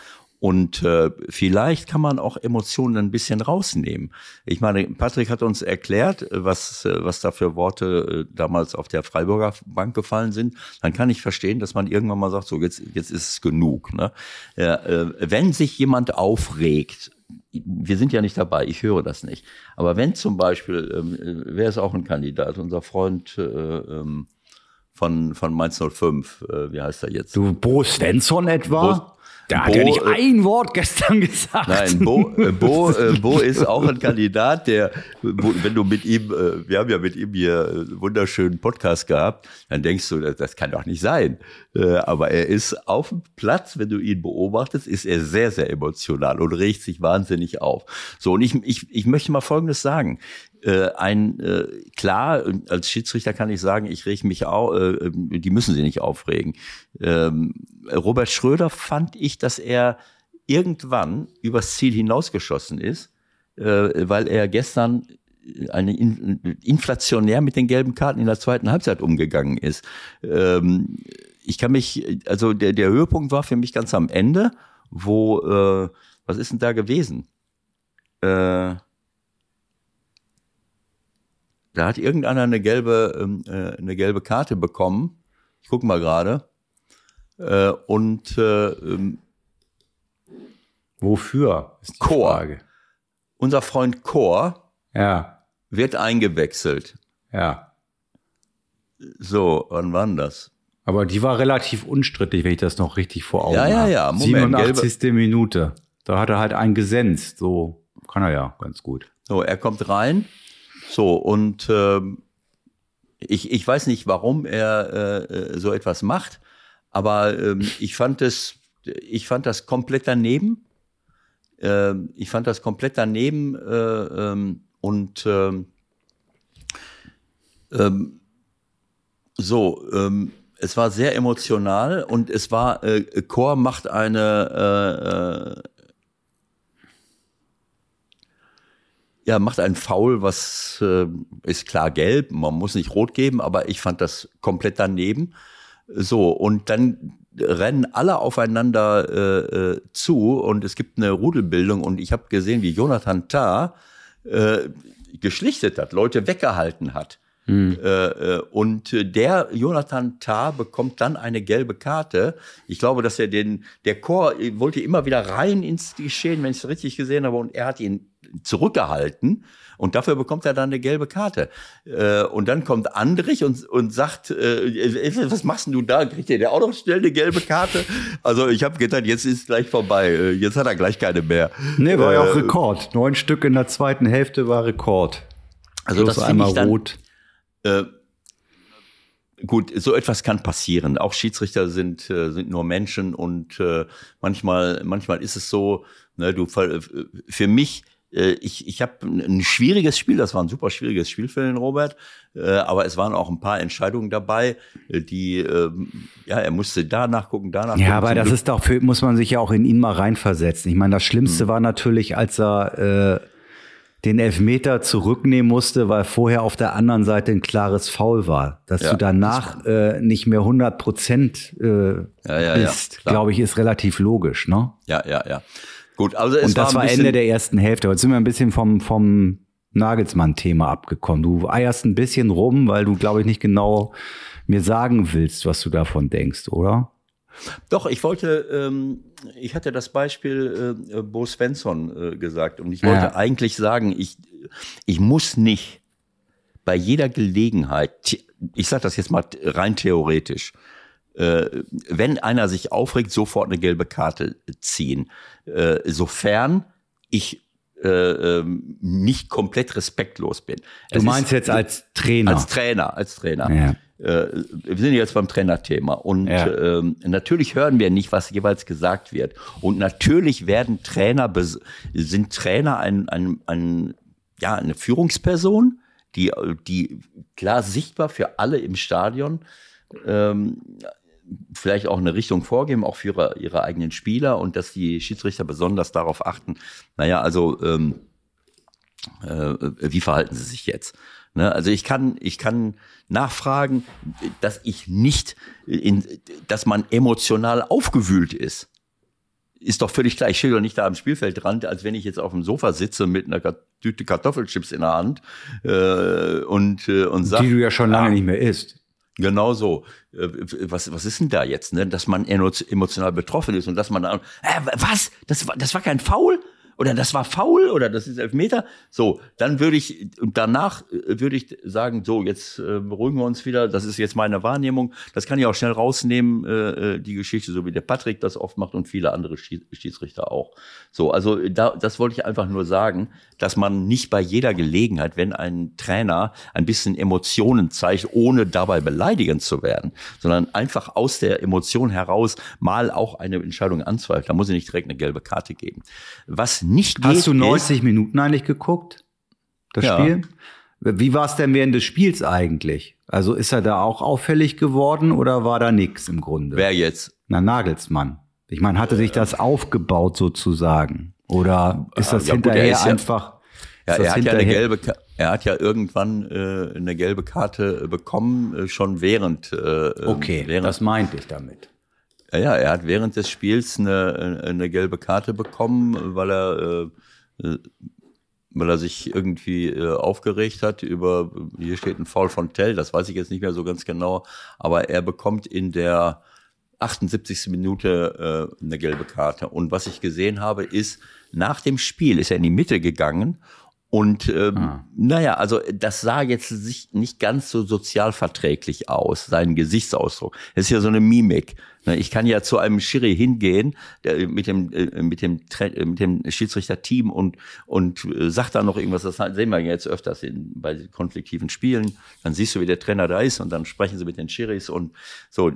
Und äh, vielleicht kann man auch Emotionen ein bisschen rausnehmen. Ich meine, Patrick hat uns erklärt, was, was da für Worte äh, damals auf der Freiburger Bank gefallen sind. Dann kann ich verstehen, dass man irgendwann mal sagt, so jetzt, jetzt ist es genug. Ne? Ja, äh, wenn sich jemand aufregt, wir sind ja nicht dabei, ich höre das nicht. Aber wenn zum Beispiel, ähm, äh, wer ist auch ein Kandidat, unser Freund äh, ähm, von, von Mainz 05, äh, wie heißt er jetzt? Du, Bo Svensson etwa? Bo da hat er nicht äh, ein Wort gestern gesagt. Nein, Bo, äh, Bo, äh, Bo ist auch ein Kandidat, der, wenn du mit ihm, wir haben ja mit ihm hier einen wunderschönen Podcast gehabt, dann denkst du, das kann doch nicht sein. Äh, aber er ist auf dem Platz, wenn du ihn beobachtest, ist er sehr, sehr emotional und regt sich wahnsinnig auf. So, und ich, ich, ich möchte mal Folgendes sagen äh, ein äh, klar als Schiedsrichter kann ich sagen, ich reg mich auch, die müssen sie nicht aufregen. Ähm, Robert Schröder fand ich, dass er irgendwann übers Ziel hinausgeschossen ist, weil er gestern eine in, inflationär mit den gelben Karten in der zweiten Halbzeit umgegangen ist. Ähm, ich kann mich, also der, der Höhepunkt war für mich ganz am Ende, wo, äh, was ist denn da gewesen? Äh, da hat irgendeiner eine gelbe, ähm, äh, eine gelbe Karte bekommen. Ich guck mal gerade. Äh, und äh, ähm, wofür? Ist Chor. Frage. Unser Freund Chor ja. wird eingewechselt. Ja. So, wann war denn das? Aber die war relativ unstrittig, wenn ich das noch richtig vor Augen habe. Ja, ja, ja. Moment, 87. Gelbe. Minute. Da hat er halt einen gesenzt. So kann er ja ganz gut. So, er kommt rein so, und äh, ich, ich weiß nicht, warum er äh, so etwas macht, aber äh, ich fand es, ich fand das komplett daneben. Äh, ich fand das komplett daneben äh, ähm, und äh, ähm, so, ähm, es war sehr emotional und es war, äh, Chor macht eine, äh, ja, macht einen Foul, was äh, ist klar gelb, man muss nicht rot geben, aber ich fand das komplett daneben. So, und dann rennen alle aufeinander äh, äh, zu und es gibt eine Rudelbildung und ich habe gesehen, wie Jonathan Tah äh, geschlichtet hat, Leute weggehalten hat. Mhm. Äh, und der Jonathan Tah bekommt dann eine gelbe Karte. Ich glaube, dass er den, der Chor wollte immer wieder rein ins Geschehen, wenn ich es richtig gesehen habe, und er hat ihn zurückgehalten. Und dafür bekommt er dann eine gelbe Karte. Äh, und dann kommt Andrich und, und sagt, äh, was machst denn du da? Kriegt der auch noch schnell eine gelbe Karte? Also ich habe gedacht, jetzt ist gleich vorbei. Äh, jetzt hat er gleich keine mehr. Nee, war ja auch Rekord. Neun Stück in der zweiten Hälfte war Rekord. Also das einmal ich dann, rot. Äh, gut, so etwas kann passieren. Auch Schiedsrichter sind, äh, sind nur Menschen und äh, manchmal, manchmal ist es so, ne, du, für mich äh, ich, ich habe ein schwieriges Spiel, das war ein super schwieriges Spiel für den Robert, äh, aber es waren auch ein paar Entscheidungen dabei, äh, die, äh, ja, er musste da nachgucken, da nachgucken. Ja, aber das Glück ist doch, für, muss man sich ja auch in ihn mal reinversetzen. Ich meine, das Schlimmste hm. war natürlich, als er äh, den Elfmeter zurücknehmen musste, weil vorher auf der anderen Seite ein klares Foul war. Dass ja, du danach äh, nicht mehr 100 Prozent äh, ja, ja, bist, glaube ich, ist relativ logisch, ne? Ja, ja, ja. Gut, also es Und das war, war Ende der ersten Hälfte. Jetzt sind wir ein bisschen vom, vom Nagelsmann-Thema abgekommen. Du eierst ein bisschen rum, weil du, glaube ich, nicht genau mir sagen willst, was du davon denkst, oder? Doch, ich wollte, ähm, ich hatte das Beispiel äh, Bo Svensson äh, gesagt und ich wollte ja. eigentlich sagen, ich, ich muss nicht bei jeder Gelegenheit, ich sage das jetzt mal rein theoretisch, äh, wenn einer sich aufregt, sofort eine gelbe Karte ziehen. Äh, sofern ich äh, ähm, nicht komplett respektlos bin. Du es meinst ist, jetzt als Trainer? Als Trainer, als Trainer. Ja. Äh, wir sind jetzt beim Trainerthema und ja. ähm, natürlich hören wir nicht, was jeweils gesagt wird. Und natürlich werden Trainer, sind Trainer ein, ein, ein, ja, eine Führungsperson, die, die klar sichtbar für alle im Stadion ähm, vielleicht auch eine Richtung vorgeben, auch für ihre, ihre eigenen Spieler und dass die Schiedsrichter besonders darauf achten, naja, also ähm, äh, wie verhalten sie sich jetzt? Ne? Also ich kann, ich kann nachfragen, dass ich nicht, in, dass man emotional aufgewühlt ist. Ist doch völlig klar. Ich stehe doch nicht da am Spielfeldrand, als wenn ich jetzt auf dem Sofa sitze mit einer Tüte Kartoffelchips in der Hand äh, und äh, und sag, die du ja schon lange ah, nicht mehr isst. Genau so. Äh, was, was ist denn da jetzt, ne? Dass man emotional betroffen ist und dass man dann, äh, was? Das war, das war kein Foul? Oder das war faul oder das ist Elfmeter. So, dann würde ich, und danach äh, würde ich sagen, so, jetzt äh, beruhigen wir uns wieder, das ist jetzt meine Wahrnehmung. Das kann ich auch schnell rausnehmen, äh, äh die Geschichte, so wie der Patrick das oft macht und viele andere Schiedsrichter auch. So, also da, das wollte ich einfach nur sagen, dass man nicht bei jeder Gelegenheit, wenn ein Trainer ein bisschen Emotionen zeigt, ohne dabei beleidigend zu werden, sondern einfach aus der Emotion heraus mal auch eine Entscheidung anzweifelt, da muss ich nicht direkt eine gelbe Karte geben. Was nicht geht. Hast du 90 ist, Minuten eigentlich geguckt? Das ja. Spiel? Wie war es denn während des Spiels eigentlich? Also ist er da auch auffällig geworden oder war da nix im Grunde? Wer jetzt? Na, Nagelsmann. Ich meine, hatte sich das aufgebaut sozusagen? Oder ist das ja, hinterher gut, ist einfach. Ja, er hat ja eine gelbe, er hat ja irgendwann äh, eine gelbe Karte bekommen, äh, schon während. Äh, ähm, okay, während, das meinte ich damit. Ja, ja, er hat während des Spiels eine, eine gelbe Karte bekommen, weil er, äh, weil er sich irgendwie äh, aufgeregt hat über, hier steht ein Foul von Tell, das weiß ich jetzt nicht mehr so ganz genau, aber er bekommt in der 78. Minute äh, eine gelbe Karte. Und was ich gesehen habe, ist, nach dem Spiel ist er in die Mitte gegangen und ähm, ah. naja, also das sah jetzt sich nicht ganz so sozialverträglich aus, sein Gesichtsausdruck. Es ist ja so eine Mimik. Ich kann ja zu einem Schiri hingehen der, mit dem äh, mit dem äh, mit dem Schiedsrichter-Team und und äh, sagt da noch irgendwas. Das sehen wir jetzt öfters in, bei konfliktiven Spielen. Dann siehst du, wie der Trainer da ist und dann sprechen sie mit den Schiris und so.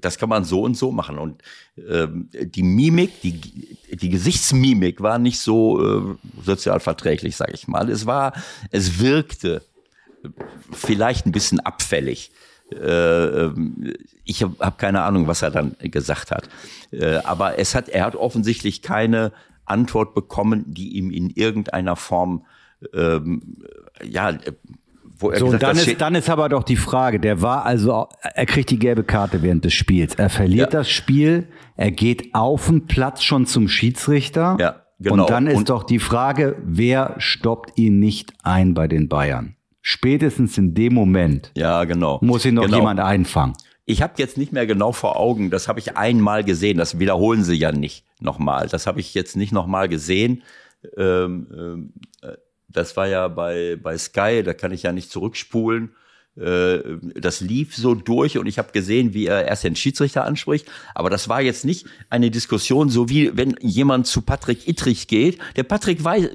Das kann man so und so machen. Und ähm, die Mimik, die die Gesichtsmimik war nicht so äh, sozial verträglich, sage ich mal. Es war, es wirkte vielleicht ein bisschen abfällig. Äh, ähm, ich habe hab keine Ahnung, was er dann gesagt hat. Äh, aber es hat, er hat offensichtlich keine Antwort bekommen, die ihm in irgendeiner Form ähm, ja wo er so, gesagt, dann ist, dann ist aber doch die Frage, der war also, er kriegt die gelbe Karte während des Spiels. Er verliert ja. das Spiel, er geht auf den Platz schon zum Schiedsrichter. Ja, genau. Und dann ist und doch die Frage, wer stoppt ihn nicht ein bei den Bayern? Spätestens in dem Moment ja, genau. muss ihn noch genau. jemand einfangen. Ich habe jetzt nicht mehr genau vor Augen, das habe ich einmal gesehen, das wiederholen sie ja nicht nochmal. Das habe ich jetzt nicht nochmal gesehen. Ähm, ähm, das war ja bei, bei Sky, da kann ich ja nicht zurückspulen. Äh, das lief so durch und ich habe gesehen, wie er erst den Schiedsrichter anspricht. Aber das war jetzt nicht eine Diskussion, so wie wenn jemand zu Patrick Ittrich geht. Der Patrick weiß,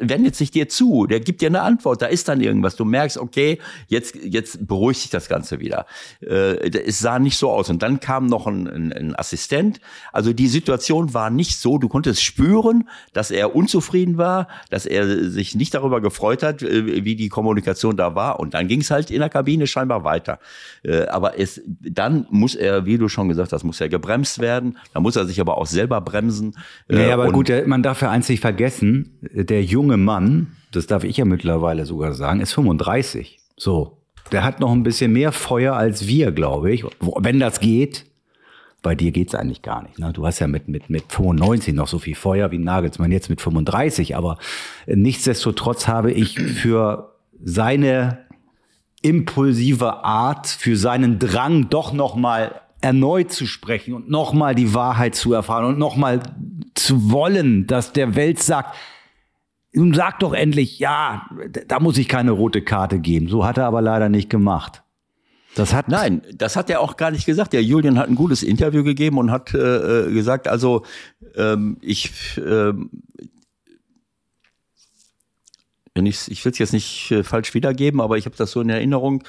wendet sich dir zu, der gibt dir eine Antwort, da ist dann irgendwas. Du merkst, okay, jetzt, jetzt beruhigt sich das Ganze wieder. Äh, es sah nicht so aus. Und dann kam noch ein, ein, ein Assistent. Also die Situation war nicht so, du konntest spüren, dass er unzufrieden war, dass er sich nicht darüber gefreut hat, äh, wie die Kommunikation da war. Und dann ging es halt in der Kabine scheinbar weiter. Äh, aber es, dann muss er, wie du schon gesagt hast, muss er gebremst werden. Da muss er sich aber auch selber bremsen. Ja, äh, aber gut, man darf ja eins nicht vergessen, der junge Mann, das darf ich ja mittlerweile sogar sagen, ist 35. So. Der hat noch ein bisschen mehr Feuer als wir, glaube ich. Wenn das geht. Bei dir geht's eigentlich gar nicht. Ne? Du hast ja mit, mit, mit 95 noch so viel Feuer wie Nagelsmann jetzt mit 35. Aber nichtsdestotrotz habe ich für seine impulsive Art, für seinen Drang, doch noch mal erneut zu sprechen und noch mal die Wahrheit zu erfahren und noch mal zu wollen, dass der Welt sagt, nun sag doch endlich, ja, da muss ich keine rote Karte geben. So hat er aber leider nicht gemacht. Das hat Nein, das hat er auch gar nicht gesagt. Der Julian hat ein gutes Interview gegeben und hat äh, äh gesagt, also ähm, ich äh, ich, ich will es jetzt nicht äh, falsch wiedergeben, aber ich habe das so in Erinnerung.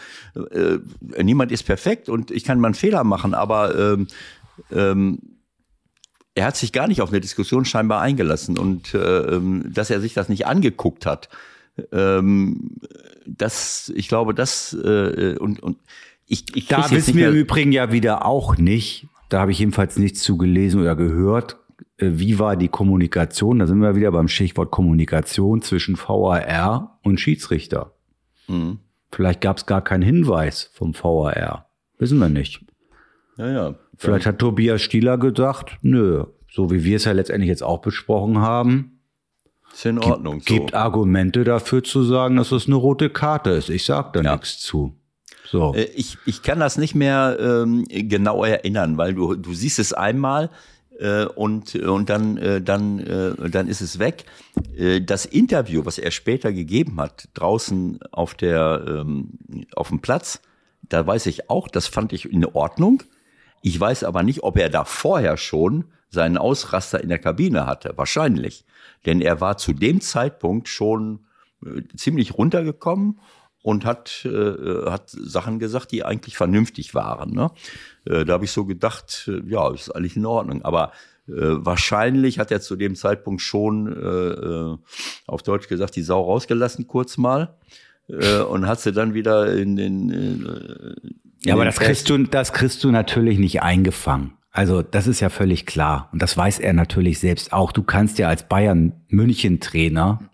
Äh, niemand ist perfekt und ich kann mal einen Fehler machen, aber ähm, ähm, er hat sich gar nicht auf eine Diskussion scheinbar eingelassen und äh, ähm, dass er sich das nicht angeguckt hat. Ähm, das, ich glaube, das äh, und, und ich, ich da wissen wir im Übrigen ja wieder auch nicht. Da habe ich jedenfalls nichts zu gelesen oder gehört. Äh, wie war die Kommunikation? Da sind wir wieder beim Stichwort Kommunikation zwischen VAR und Schiedsrichter. Mhm. Vielleicht gab es gar keinen Hinweis vom VAR. Wissen wir nicht. Ja, ja. Vielleicht hat Tobias Stieler gedacht, nö, so wie wir es ja letztendlich jetzt auch besprochen haben. Ist in Ordnung. Gibt, so. gibt Argumente dafür zu sagen, dass es eine rote Karte ist. Ich sag da ja. nichts zu. So. Äh, ich, ich kann das nicht mehr ähm, genau erinnern, weil du, du siehst es einmal äh, und, und dann, äh, dann, äh, dann ist es weg. Äh, das Interview, was er später gegeben hat, draußen auf, der, ähm, auf dem Platz, da weiß ich auch, das fand ich in Ordnung. Ich weiß aber nicht, ob er da vorher schon seinen Ausraster in der Kabine hatte. Wahrscheinlich. Denn er war zu dem Zeitpunkt schon äh, ziemlich runtergekommen und hat, äh, hat Sachen gesagt, die eigentlich vernünftig waren. Ne? Äh, da habe ich so gedacht, äh, ja, ist eigentlich in Ordnung. Aber äh, wahrscheinlich hat er zu dem Zeitpunkt schon, äh, auf Deutsch gesagt, die Sau rausgelassen kurz mal und hat sie dann wieder in den. Äh, ja, aber das kriegst, du, das kriegst du natürlich nicht eingefangen. Also das ist ja völlig klar. Und das weiß er natürlich selbst auch. Du kannst ja als Bayern-München-Trainer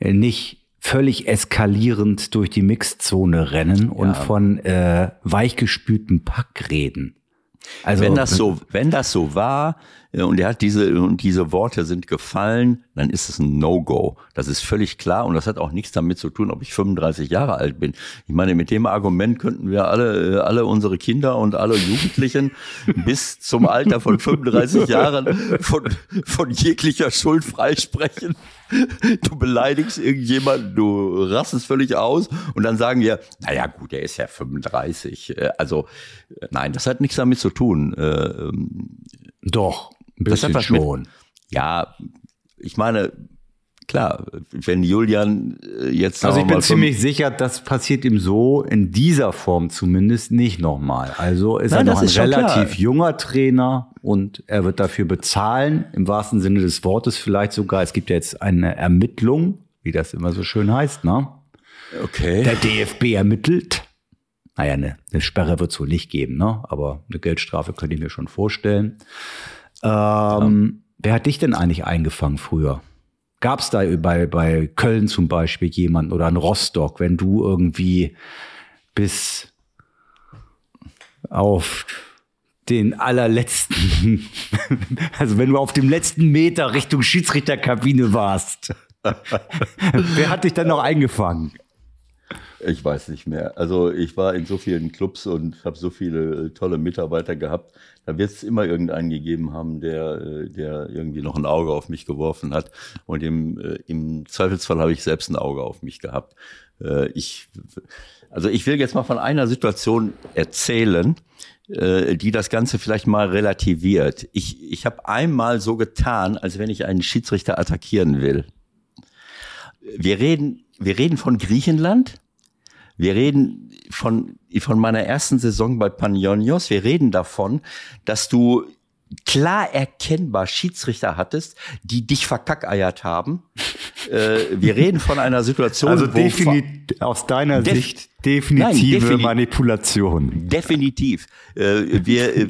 nicht völlig eskalierend durch die Mixzone rennen und von äh, weichgespültem Pack reden. Also wenn das so, wenn das so war äh, und er hat diese und diese Worte sind gefallen, dann ist es ein No-Go. Das ist völlig klar und das hat auch nichts damit zu tun, ob ich 35 Jahre alt bin. Ich meine, mit dem Argument könnten wir alle äh, alle unsere Kinder und alle Jugendlichen bis zum Alter von 35 Jahren von von jeglicher Schuld freisprechen. Du beleidigst irgendjemanden, du rastest völlig aus und dann sagen wir, naja gut, er ist ja 35. Äh, also nein, das hat nichts damit zu tun. Ähm, Doch, ein bisschen das schon. Mit, ja, ich meine, klar, wenn Julian äh, jetzt. Also ich bin ziemlich sicher, das passiert ihm so in dieser Form zumindest nicht nochmal. Also ist Nein, er noch ein relativ klar. junger Trainer und er wird dafür bezahlen, im wahrsten Sinne des Wortes vielleicht sogar. Es gibt ja jetzt eine Ermittlung, wie das immer so schön heißt, ne? Okay. Der DFB ermittelt. Naja, eine, eine Sperre wird es wohl nicht geben, ne? Aber eine Geldstrafe könnte ich mir schon vorstellen. Ähm, ja. Wer hat dich denn eigentlich eingefangen früher? Gab es da bei, bei Köln zum Beispiel jemanden oder in Rostock, wenn du irgendwie bis auf den allerletzten, also wenn du auf dem letzten Meter Richtung Schiedsrichterkabine warst, wer hat dich dann noch eingefangen? Ich weiß nicht mehr. Also ich war in so vielen Clubs und habe so viele äh, tolle Mitarbeiter gehabt. Da wird es immer irgendeinen gegeben haben, der, äh, der irgendwie noch ein Auge auf mich geworfen hat. Und im, äh, im Zweifelsfall habe ich selbst ein Auge auf mich gehabt. Ich, also ich will jetzt mal von einer Situation erzählen, die das Ganze vielleicht mal relativiert. Ich, ich habe einmal so getan, als wenn ich einen Schiedsrichter attackieren will. wir reden, wir reden von Griechenland. Wir reden von, von meiner ersten Saison bei Panionios. Wir reden davon, dass du klar erkennbar Schiedsrichter hattest, die dich verkackeiert haben. äh, wir reden von einer Situation, also definitiv aus deiner Def Sicht definitive Nein, defini Manipulation. Definitiv. Äh, wir, äh,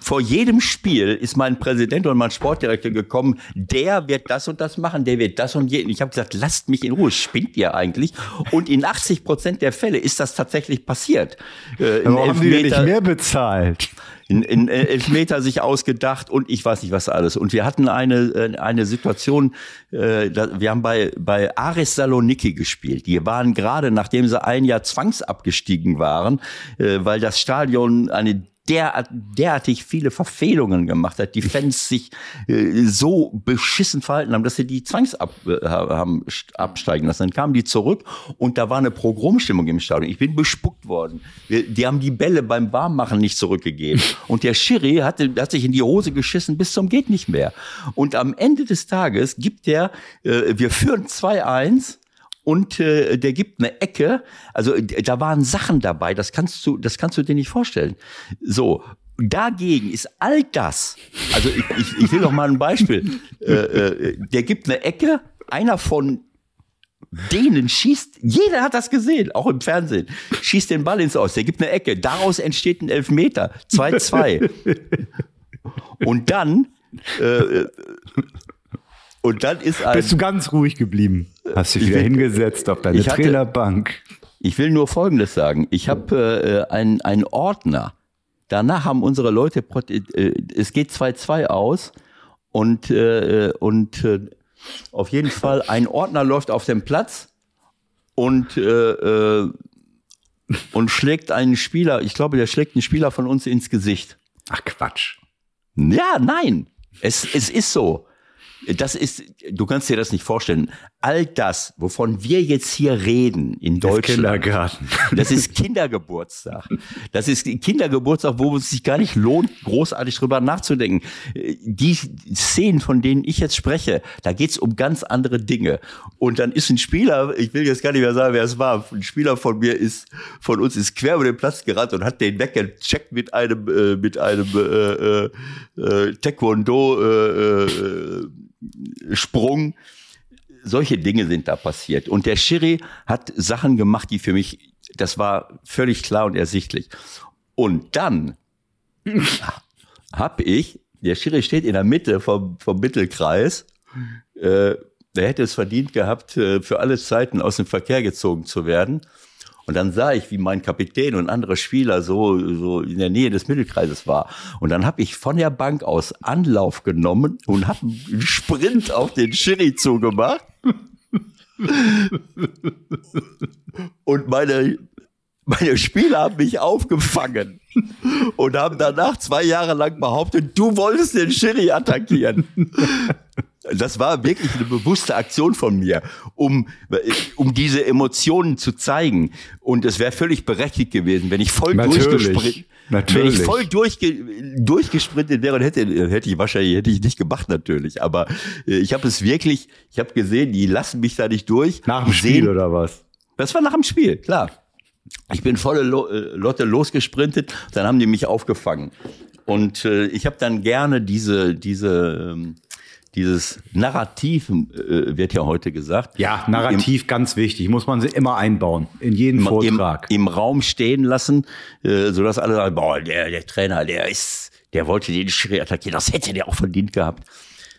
vor jedem Spiel ist mein Präsident und mein Sportdirektor gekommen, der wird das und das machen, der wird das und je. Ich habe gesagt, lasst mich in Ruhe, spinnt ihr eigentlich? Und in 80 Prozent der Fälle ist das tatsächlich passiert. Äh, Warum haben die nicht mehr bezahlt? in, in Elfmeter sich ausgedacht und ich weiß nicht was alles. Und wir hatten eine, äh, eine Situation, äh, wir haben bei, bei Ares Saloniki gespielt. Die waren gerade, nachdem sie ein Jahr zwangsabgestiegen waren, äh, weil das Stadion eine derart, derartig viele Verfehlungen gemacht hat, die Fans sich äh, so beschissen verhalten haben, dass sie die zwangsab äh, haben absteigen lassen. Dann kamen die zurück und da war eine Progromstimmung im Stadion. Ich bin bespuckt worden. Wir, die haben die Bälle beim Warmmachen nicht zurückgegeben. Und der Schiri hatte, hat sich in die Hose geschissen bis zum geht nicht mehr. Und am Ende des Tages gibt der, äh, wir führen 2-1 und äh, der gibt eine Ecke. Also da waren Sachen dabei, das kannst du, das kannst du dir nicht vorstellen. So. Dagegen ist all das, also ich, ich, ich will noch mal ein Beispiel. Äh, äh, der gibt eine Ecke, einer von denen schießt, jeder hat das gesehen, auch im Fernsehen, schießt den Ball ins Aus, der gibt eine Ecke, daraus entsteht ein Elfmeter, 2-2. Und dann äh, und dann ist ein. Bist du ganz ruhig geblieben? Hast dich wieder will, hingesetzt auf deine hatte, Trainerbank. Ich will nur Folgendes sagen. Ich habe äh, einen, einen Ordner. Danach haben unsere Leute, äh, es geht 2-2 aus und, äh, und äh, auf jeden Fall ein Ordner läuft auf dem Platz und, äh, äh, und schlägt einen Spieler, ich glaube, der schlägt einen Spieler von uns ins Gesicht. Ach Quatsch. Ja, nein. Es, es ist so. Das ist, du kannst dir das nicht vorstellen. All das, wovon wir jetzt hier reden in Deutschland. Das Kindergarten. Das ist Kindergeburtstag. Das ist Kindergeburtstag, wo es sich gar nicht lohnt, großartig drüber nachzudenken. Die Szenen, von denen ich jetzt spreche, da geht's um ganz andere Dinge. Und dann ist ein Spieler, ich will jetzt gar nicht mehr sagen, wer es war, ein Spieler von mir ist, von uns ist quer über den Platz gerannt und hat den weggecheckt mit einem, äh, mit einem äh, äh, äh Taekwondo, äh, äh, Sprung. Solche Dinge sind da passiert. Und der Schiri hat Sachen gemacht, die für mich, das war völlig klar und ersichtlich. Und dann habe ich, der Schiri steht in der Mitte vom, vom Mittelkreis, äh, der hätte es verdient gehabt, äh, für alle Zeiten aus dem Verkehr gezogen zu werden. Und dann sah ich, wie mein Kapitän und andere Spieler so, so in der Nähe des Mittelkreises war. Und dann habe ich von der Bank aus Anlauf genommen und habe einen Sprint auf den Schiri zugemacht. und meine, meine Spieler haben mich aufgefangen und haben danach zwei Jahre lang behauptet, du wolltest den Schiri attackieren. Das war wirklich eine bewusste Aktion von mir, um, um diese Emotionen zu zeigen. Und es wäre völlig berechtigt gewesen, wenn ich voll durchgesprintet, wenn ich voll durchge, durchgesprintet wäre, hätte, hätte ich wahrscheinlich hätte ich nicht gemacht natürlich. Aber äh, ich habe es wirklich, ich habe gesehen, die lassen mich da nicht durch. Nach dem Spiel sehen, oder was? Das war nach dem Spiel, klar. Ich bin volle äh, Lotte losgesprintet, dann haben die mich aufgefangen. Und äh, ich habe dann gerne diese, diese ähm, dieses Narrativ äh, wird ja heute gesagt. Ja, Narrativ Im, ganz wichtig, muss man sie immer einbauen in jeden Vortrag. Im, im Raum stehen lassen, äh, sodass alle sagen, boah, der, der Trainer, der ist, der wollte den Schiri attackieren, das hätte der auch verdient gehabt.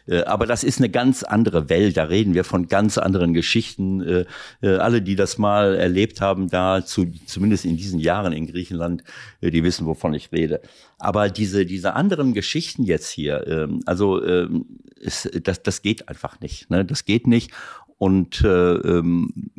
Äh, aber das ist eine ganz andere Welt. Da reden wir von ganz anderen Geschichten. Äh, äh, alle, die das mal erlebt haben, da zu, zumindest in diesen Jahren in Griechenland, die wissen, wovon ich rede. Aber diese, diese anderen Geschichten jetzt hier, ähm, also ähm, das, das geht einfach nicht. Ne? Das geht nicht. Und ähm,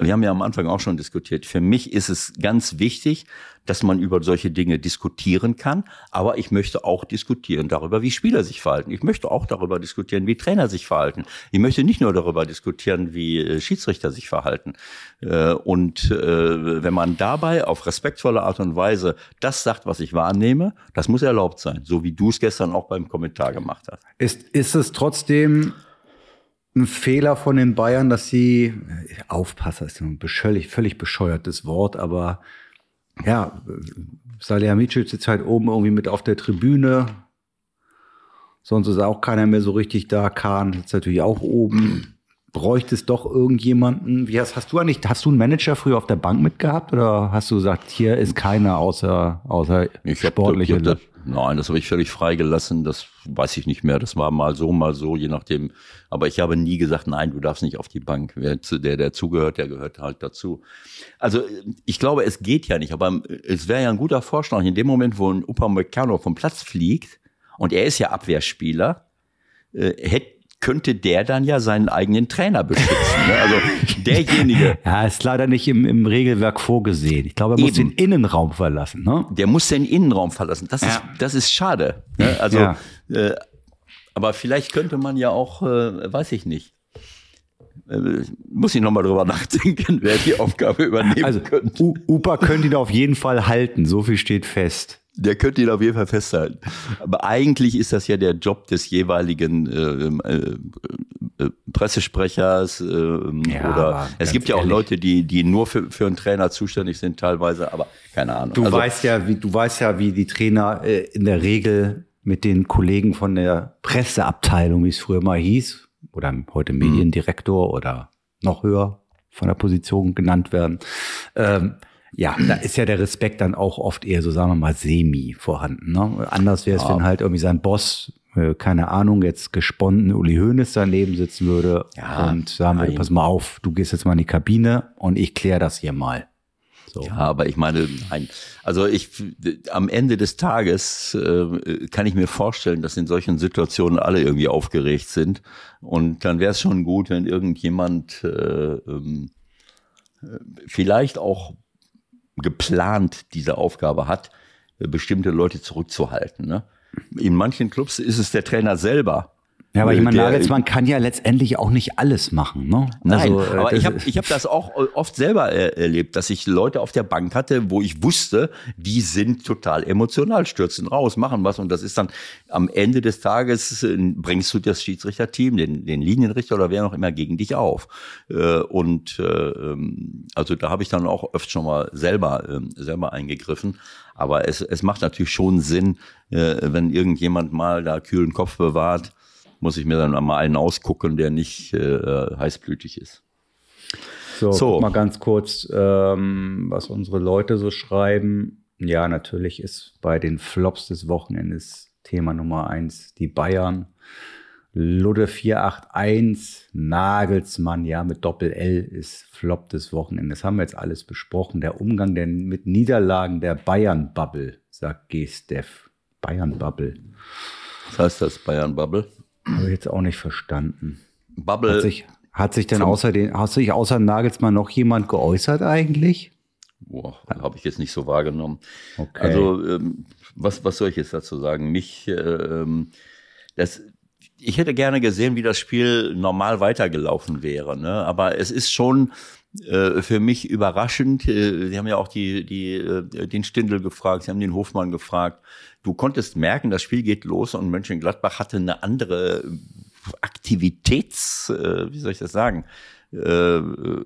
wir haben ja am Anfang auch schon diskutiert. Für mich ist es ganz wichtig, dass man über solche Dinge diskutieren kann. Aber ich möchte auch diskutieren darüber, wie Spieler sich verhalten. Ich möchte auch darüber diskutieren, wie Trainer sich verhalten. Ich möchte nicht nur darüber diskutieren, wie äh, Schiedsrichter sich verhalten. Äh, und äh, wenn man dabei auf respektvolle Art und Weise das sagt, was ich wahrnehme, das muss erlaubt sein. So wie du es gestern auch beim Kommentar gemacht hast. Ist, ist es trotzdem ein Fehler von den Bayern, dass sie, Aufpasser ist ein völlig, völlig bescheuertes Wort, aber ja, Salihamidzic sitzt halt oben irgendwie mit auf der Tribüne. Sonst ist auch keiner mehr so richtig da. Kahn sitzt natürlich auch oben. Bräuchte es doch irgendjemanden? Wie hast, hast du eigentlich, hast du einen Manager früher auf der Bank mitgehabt oder hast du gesagt, hier ist keiner außer, außer Ich hab- sportliche? ich hab das, nein, das habe ich völlig freigelassen. Das weiß ich nicht mehr. Das war mal so, mal so, je nachdem. Aber ich habe nie gesagt, nein, du darfst nicht auf die Bank. Wer zu, der, der zugehört, der gehört halt dazu. Also ich glaube, es geht ja nicht. Aber es wäre ja ein guter Vorschlag. In dem Moment, wo ein Upamecano vom Platz fliegt und er ist ja Abwehrspieler, äh, hätte könnte der dann ja seinen eigenen Trainer beschützen. ne? Also derjenige, ja, ist leider nicht im, im Regelwerk vorgesehen. Ich glaube, er muss Eben. den Innenraum verlassen. Ne? der muss den Innenraum verlassen. Das ist, das ist schade. Ne? Also, Ja. äh, aber vielleicht könnte man ja auch, äh, weiß ich nicht. Äh, muss ich nochmal drüber nachdenken, wer die Aufgabe übernehmen Also könnte. U Upa könnte ihn auf jeden Fall halten. So viel steht fest. Der könnte ihn auf jeden Fall festhalten. Aber eigentlich ist das ja der Job des jeweiligen äh, äh, äh, Pressesprechers äh, Ja, oder es gibt ja auch ehrlich. Leute, die die nur für, für einen Trainer zuständig sind teilweise, aber keine Ahnung. Du Also- weißt ja, wie du weißt ja, wie die Trainer äh, in der Regel mit den Kollegen von der Presseabteilung, wie es früher mal hieß, oder heute Mediendirektor oder noch höher von der Position genannt werden. Ähm, ja, da ist ja der Respekt dann auch oft eher so, sagen wir mal, semi vorhanden. Ne? Anders wäre es, wenn halt irgendwie sein Boss, keine Ahnung, jetzt gesponnen Uli Hoeneß daneben sitzen würde Ja, und sagen würde, pass mal auf, du gehst jetzt mal in die Kabine und ich kläre das hier mal. So. Ja, aber ich meine, nein. Also ich am Ende des Tages äh, kann ich mir vorstellen, dass in solchen Situationen alle irgendwie aufgeregt sind. Und dann wäre es schon gut, wenn irgendjemand äh, ähm, äh, vielleicht auch geplant diese Aufgabe hat, äh, bestimmte Leute zurückzuhalten. Ne? In manchen Clubs ist es der Trainer selber. Ja, aber ich äh, meine, Nagelsmann kann ja letztendlich auch nicht alles machen. Ne? Nein, Also, äh, aber ich habe ich hab das auch äh, oft selber äh, erlebt, dass ich Leute auf der Bank hatte, wo ich wusste, die sind total emotional, stürzen raus, machen was und das ist dann am Ende des Tages äh, bringst du das Schiedsrichterteam, den, den Linienrichter oder wer auch immer gegen dich auf. Äh, Und äh, ähm, also da habe ich dann auch öfter schon mal selber ähm, selber eingegriffen. Aber es, es macht natürlich schon Sinn, äh, wenn irgendjemand mal da kühlen Kopf bewahrt, muss ich mir dann mal einen ausgucken, der nicht äh, heißblütig ist. So, So. mal ganz kurz, ähm, was unsere Leute so schreiben. Ja, natürlich ist bei den Flops des Wochenendes Thema Nummer eins die Bayern. Ludde 481, Nagelsmann, ja, mit Doppel-L ist Flop des Wochenendes. Haben wir jetzt alles besprochen. Der Umgang der, mit Niederlagen der Bayern-Bubble, sagt G-Steff. Bayern-Bubble. Was heißt das, Bayern Bubble? Habe ich jetzt auch nicht verstanden. Bubble, Hat sich, hat sich denn außer, den, hat sich außer Nagelsmann noch jemand geäußert eigentlich? boah, habe ich jetzt nicht so wahrgenommen. Okay. Also, ähm, was, was soll ich jetzt dazu sagen? Mich, äh, ähm, das, ich hätte gerne gesehen, wie das Spiel normal weitergelaufen wäre. Ne? Aber es ist schon für mich überraschend. Äh, Sie haben ja auch die, die, äh, den Stindl gefragt, Sie haben den Hofmann gefragt. Du konntest merken, das Spiel geht los und Mönchengladbach hatte eine andere Aktivitäts, äh, wie soll ich das sagen? Äh, äh,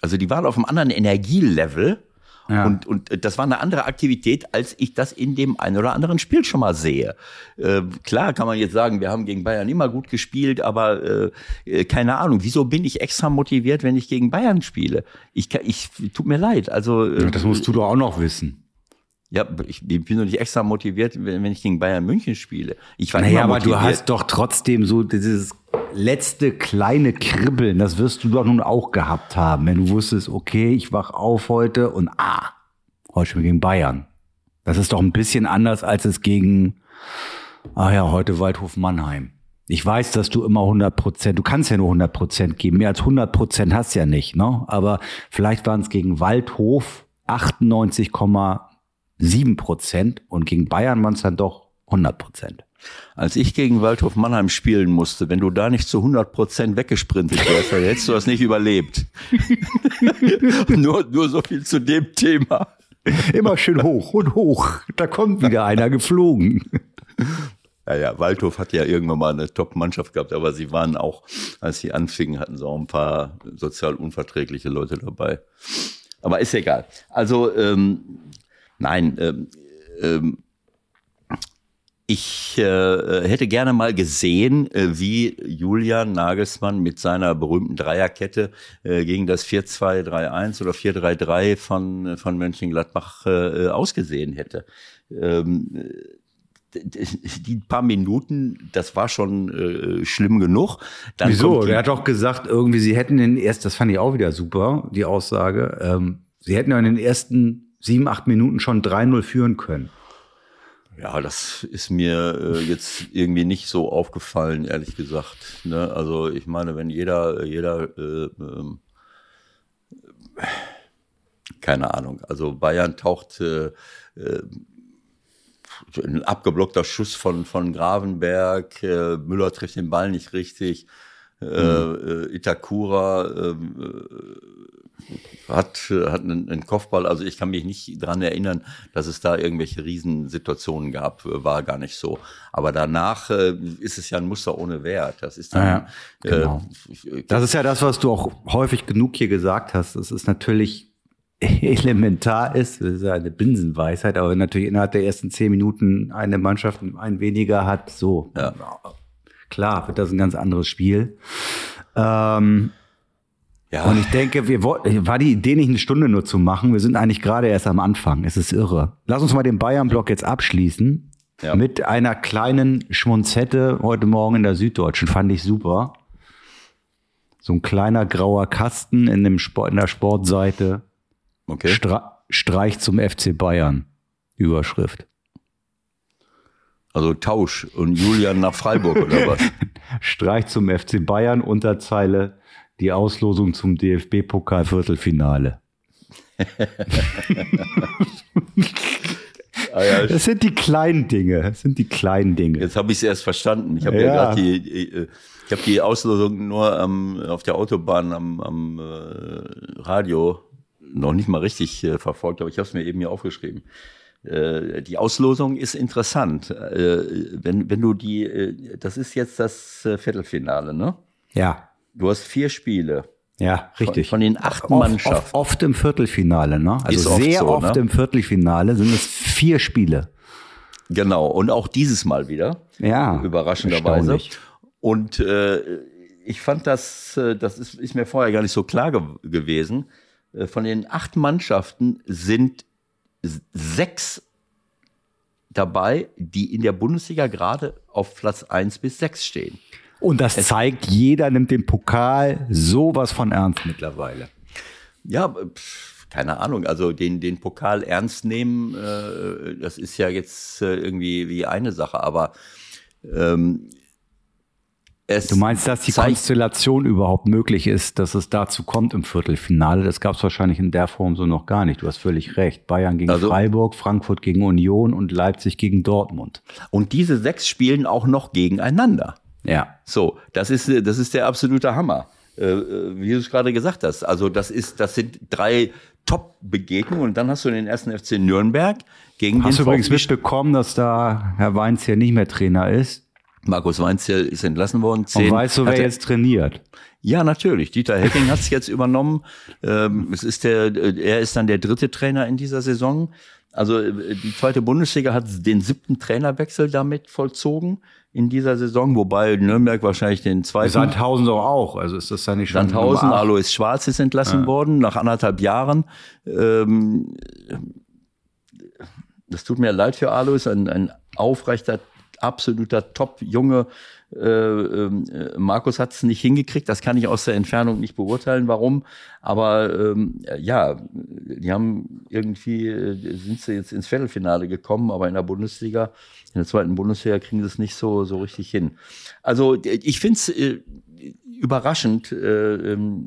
also die waren auf einem anderen Energielevel. Ja. Und, und das war eine andere Aktivität, als ich das in dem einen oder anderen Spiel schon mal sehe. Äh, klar kann man jetzt sagen, wir haben gegen Bayern immer gut gespielt, aber äh, äh, keine Ahnung, wieso bin ich extra motiviert, wenn ich gegen Bayern spiele? Ich, ich tut mir leid. Also äh, Das musst du doch auch noch wissen. Ja, ich, bin doch nicht extra motiviert, wenn, ich gegen Bayern München spiele. Ich war Naja, aber motiviert. du hast doch trotzdem so dieses letzte kleine Kribbeln, das wirst du doch nun auch gehabt haben, wenn du wusstest, okay, ich wach auf heute und ah, heute spielen wir gegen Bayern. Das ist doch ein bisschen anders als es gegen, ah ja, heute Waldhof Mannheim. Ich weiß, dass du immer 100 Prozent, du kannst ja nur 100 Prozent geben, mehr als 100 Prozent hast du ja nicht, ne? Aber vielleicht waren es gegen Waldhof 98,7 Prozent und gegen Bayern waren es dann doch 100 Prozent. Als ich gegen Waldhof Mannheim spielen musste, wenn du da nicht zu 100 Prozent weggesprintet wärst, dann hättest du das nicht überlebt. nur, nur so viel zu dem Thema. Immer schön hoch und hoch. Da kommt wieder einer geflogen. Ja, ja, Waldhof hat ja irgendwann mal eine Top-Mannschaft gehabt, aber sie waren auch, als sie anfingen, hatten sie auch ein paar sozial unverträgliche Leute dabei. Aber ist egal. Also, ähm, nein, ähm, ähm, ich äh, hätte gerne mal gesehen, äh, wie Julian Nagelsmann mit seiner berühmten Dreierkette äh, gegen das 4-2-3-1 oder 4-3-3 von, von Mönchengladbach äh, ausgesehen hätte. Ähm, die paar Minuten, das war schon äh, schlimm genug. Dann Wieso? Er hat doch gesagt, irgendwie, sie hätten den erst, das fand ich auch wieder super, die Aussage, ähm, sie hätten ja in den ersten sieben, acht Minuten schon 3-0 führen können. Ja, das ist mir äh, jetzt irgendwie nicht so aufgefallen, ehrlich gesagt. Ne? Also ich meine, wenn jeder, jeder, äh, äh, keine Ahnung, also Bayern taucht äh, äh, ein abgeblockter Schuss von, von Gravenberg, äh, Müller trifft den Ball nicht richtig, äh, mhm. äh, Itakura äh, hat, hat einen, einen Kopfball, also ich kann mich nicht dran erinnern, dass es da irgendwelche Riesensituationen gab, war gar nicht so. Aber danach äh, ist es ja ein Muster ohne Wert. Das ist dann, ja, genau. Äh, das ist ja das, was du auch häufig genug hier gesagt hast. Es ist natürlich elementar ist, das ist ja eine Binsenweisheit, aber natürlich innerhalb der ersten zehn Minuten eine Mannschaft ein weniger hat, so. Ja. Klar, wird das ein ganz anderes Spiel. Ähm, ja. Und ich denke, wir wollten, war die Idee nicht eine Stunde nur zu machen. Wir sind eigentlich gerade erst am Anfang. Es ist irre. Lass uns mal den Bayern-Block jetzt abschließen. Ja. Mit einer kleinen Schmunzette heute Morgen in der Süddeutschen. Fand ich super. So ein kleiner grauer Kasten in, dem Sport, in der Sportseite. Okay. Stra Streich zum FC Bayern. Überschrift. Also Tausch und Julian nach Freiburg oder was? Streich zum FC Bayern, Unterzeile, die Auslosung zum DFB-Pokal-Viertelfinale. ah, ja. Das sind die kleinen Dinge. Das sind die kleinen Dinge. Jetzt habe ich es erst verstanden. Ich habe ja, ja die, die, ich habe die Auslosung nur am, auf der Autobahn am, am äh, Radio noch nicht mal richtig äh, verfolgt, aber ich habe es mir eben hier aufgeschrieben. Äh, die Auslosung ist interessant. Äh, wenn, wenn du die, äh, das ist jetzt das äh, Viertelfinale, ne? Ja. Du hast vier Spiele. Ja, richtig. Von, von den acht Mannschaften. Oft, oft, im Viertelfinale, ne? Also oft sehr so, oft ne? im Viertelfinale sind es vier Spiele. Genau. Und auch dieses Mal wieder. Ja. Überraschenderweise. Und äh, ich fand das, äh, das ist, ist mir vorher gar nicht so klar ge gewesen. Äh, von den acht Mannschaften sind sechs dabei, die in der Bundesliga gerade auf Platz eins bis sechs stehen. Und das zeigt, jeder nimmt den Pokal sowas von ernst mittlerweile. Ja, keine Ahnung, also den, den Pokal ernst nehmen, äh, das ist ja jetzt äh, irgendwie wie eine Sache, aber ähm, es du meinst, dass die Konstellation überhaupt möglich ist, dass es dazu kommt im Viertelfinale? Das gab es wahrscheinlich in der Form so noch gar nicht. Du hast völlig recht. Bayern gegen also, Freiburg, Frankfurt gegen Union und Leipzig gegen Dortmund. Und diese sechs spielen auch noch gegeneinander. Ja. So, das ist, das ist der absolute Hammer. Äh, äh wie du es gerade gesagt hast. Also das ist, das sind drei Top-Begegnungen und dann hast du den ersten FC Nürnberg gegen hast den du übrigens mitbekommen, dass da Herr Weinz hier nicht mehr Trainer ist? Markus Weinzierl ist entlassen worden. Zehn, Und weißt du, wer jetzt trainiert? Ja, natürlich. Dieter Hecking hat es jetzt übernommen. Ähm, es ist der, er ist dann der dritte Trainer in dieser Saison. Also äh, die zweite Bundesliga hat den siebten Trainerwechsel damit vollzogen in dieser Saison, wobei Nürnberg wahrscheinlich den zweiten. Sandhausen doch auch. Also ist das da nicht schon? Sandhausen, Alois Schwarz ist entlassen ja. worden nach anderthalb Jahren. Ähm, das tut mir leid für Alois, ein, ein aufrechter absoluter Top-Junge. Äh, ähm, äh, Markus hat es nicht hingekriegt, das kann ich aus der Entfernung nicht beurteilen, warum. Aber ähm, ja, die haben irgendwie, äh, sind sie jetzt ins Viertelfinale gekommen, aber in der Bundesliga, in der zweiten Bundesliga kriegen sie es nicht so, so richtig hin. Also ich finde es äh, überraschend äh, ähm,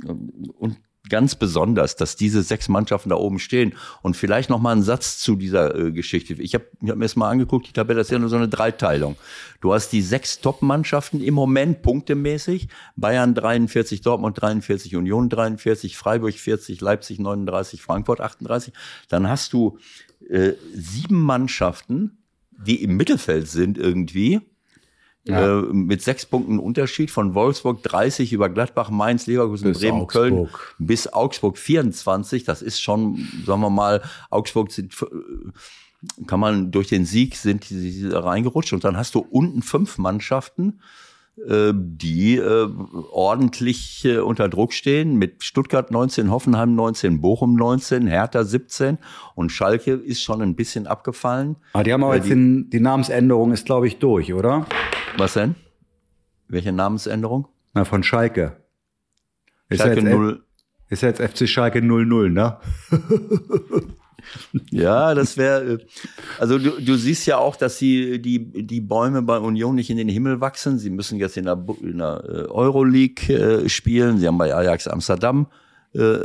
und ganz besonders, dass diese sechs Mannschaften da oben stehen. Und vielleicht noch mal ein Satz zu dieser äh, Geschichte. Ich habe ich hab mir das mal angeguckt, die Tabelle ist ja nur so eine Dreiteilung. Du hast die sechs Top-Mannschaften im Moment punktemäßig. Bayern 43, Dortmund 43, Union 43, Freiburg 40, Leipzig 39, Frankfurt 38. Dann hast du äh, sieben Mannschaften, die im Mittelfeld sind irgendwie Ja. Äh, mit sechs Punkten Unterschied von Wolfsburg 30 über Gladbach, Mainz, Leverkusen, bis Bremen, Augsburg. Köln bis Augsburg 24. Das ist schon, sagen wir mal, Augsburg sind, äh, kann man durch den Sieg sind sie reingerutscht und dann hast du unten fünf Mannschaften, die äh, ordentlich äh, unter Druck stehen mit Stuttgart 19, Hoffenheim 19, Bochum 19, Hertha 17 und Schalke ist schon ein bisschen abgefallen. Ah, die haben aber jetzt die, die Namensänderung ist, glaube ich, durch, oder? Was denn? Welche Namensänderung? Na, von Schalke. Ist Schalke ja 0. Ist jetzt FC Schalke 00, ne? Ja, das wäre, äh, also du, du siehst ja auch, dass sie die, die Bäume bei Union nicht in den Himmel wachsen. Sie müssen jetzt in der, in der äh, Euroleague äh, spielen. Sie haben bei Ajax Amsterdam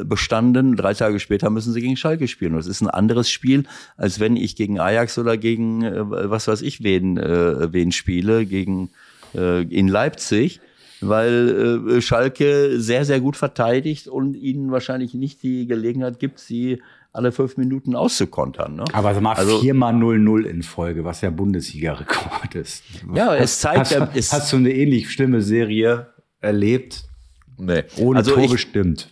bestanden. Drei Tage später müssen sie gegen Schalke spielen. Das ist ein anderes Spiel, als wenn ich gegen Ajax oder gegen, was weiß ich, wen, wen spiele, gegen, in Leipzig weil Schalke sehr, sehr gut verteidigt und ihnen wahrscheinlich nicht die Gelegenheit gibt, sie alle fünf Minuten auszukontern. Ne? Aber sag mal, also, viermal 0-0 in Folge, was ja Bundesliga-Rekord ist. Ja, es zeigt hast, ja. Es hast du eine ähnlich schlimme Serie erlebt? Nee. Ohne also Tor ich, bestimmt.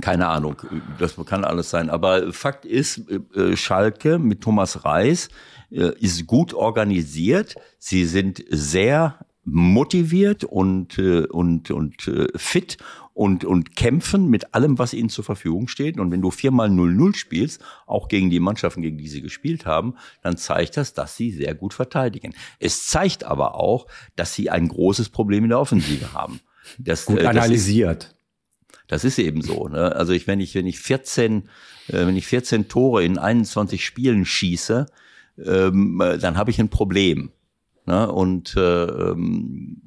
Keine Ahnung, das kann alles sein. Aber Fakt ist, äh, Schalke mit Thomas Reis äh, ist gut organisiert. Sie sind sehr motiviert und, äh, und, und fit und, und kämpfen mit allem, was ihnen zur Verfügung steht. Und wenn du viermal 0-0 spielst, auch gegen die Mannschaften, gegen die sie gespielt haben, dann zeigt das, dass sie sehr gut verteidigen. Es zeigt aber auch, dass sie ein großes Problem in der Offensive haben. Das, gut äh, analysiert. Das ist, das ist eben so. Ne? Also ich, wenn ich, wenn ich 14, äh, wenn ich 14 Tore in 21 Spielen schieße, ähm, dann habe ich ein Problem. Ne? Und äh, ähm,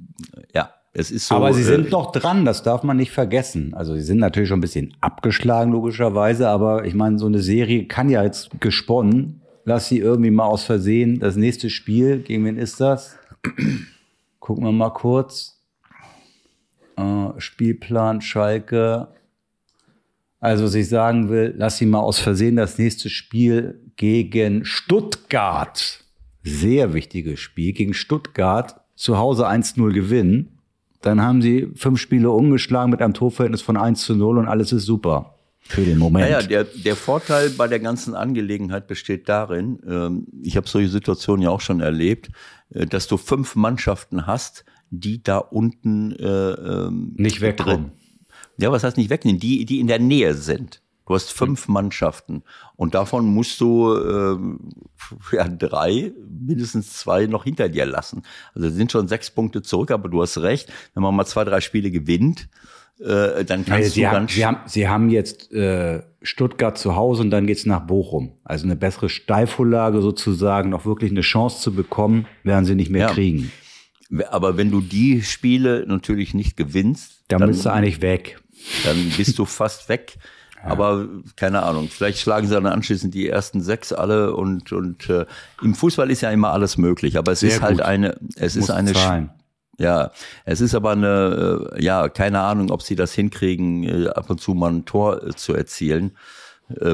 ja, es ist so, aber sie sind äh, noch dran, das darf man nicht vergessen. Also sie sind natürlich schon ein bisschen abgeschlagen, logischerweise, aber ich meine, so eine Serie kann ja jetzt gesponnen. Lass sie irgendwie mal aus Versehen. Das nächste Spiel, gegen wen ist das? Gucken wir mal kurz. Äh, Spielplan Schalke. Also, was ich sagen will, lass sie mal aus Versehen das nächste Spiel gegen Stuttgart. Sehr wichtiges Spiel gegen Stuttgart zu Hause 1-0 gewinnen dann haben sie fünf Spiele umgeschlagen mit einem Torverhältnis von 1 zu 0 und alles ist super. Für den Moment. Naja, der, der Vorteil bei der ganzen Angelegenheit besteht darin, ähm, ich habe solche Situationen ja auch schon erlebt, äh, dass du fünf Mannschaften hast, die da unten äh, ähm, nicht wegkommen. Ja, was heißt nicht wegnehmen? Die, die in der Nähe sind. Du hast fünf Mannschaften und davon musst du äh, ja, drei, mindestens zwei noch hinter dir lassen. Also sind schon sechs Punkte zurück, aber du hast recht, wenn man mal zwei, drei Spiele gewinnt, äh, dann kannst also du haben, Sie haben, Sie haben jetzt äh, Stuttgart zu Hause und dann geht's nach Bochum. Also eine bessere Steilvorlage sozusagen, noch wirklich eine Chance zu bekommen, werden Sie nicht mehr ja. kriegen. Aber wenn du die Spiele natürlich nicht gewinnst, dann, dann bist du eigentlich weg. Dann bist du fast weg. Aber keine Ahnung, vielleicht schlagen sie dann anschließend die ersten sechs alle und und äh, im Fußball ist ja immer alles möglich, aber es Sehr ist halt gut. halt eine es Muss ist eine zahlen. ja, es ist aber eine äh, ja, keine Ahnung, ob sie das hinkriegen äh, ab und zu mal ein Tor äh, zu erzielen.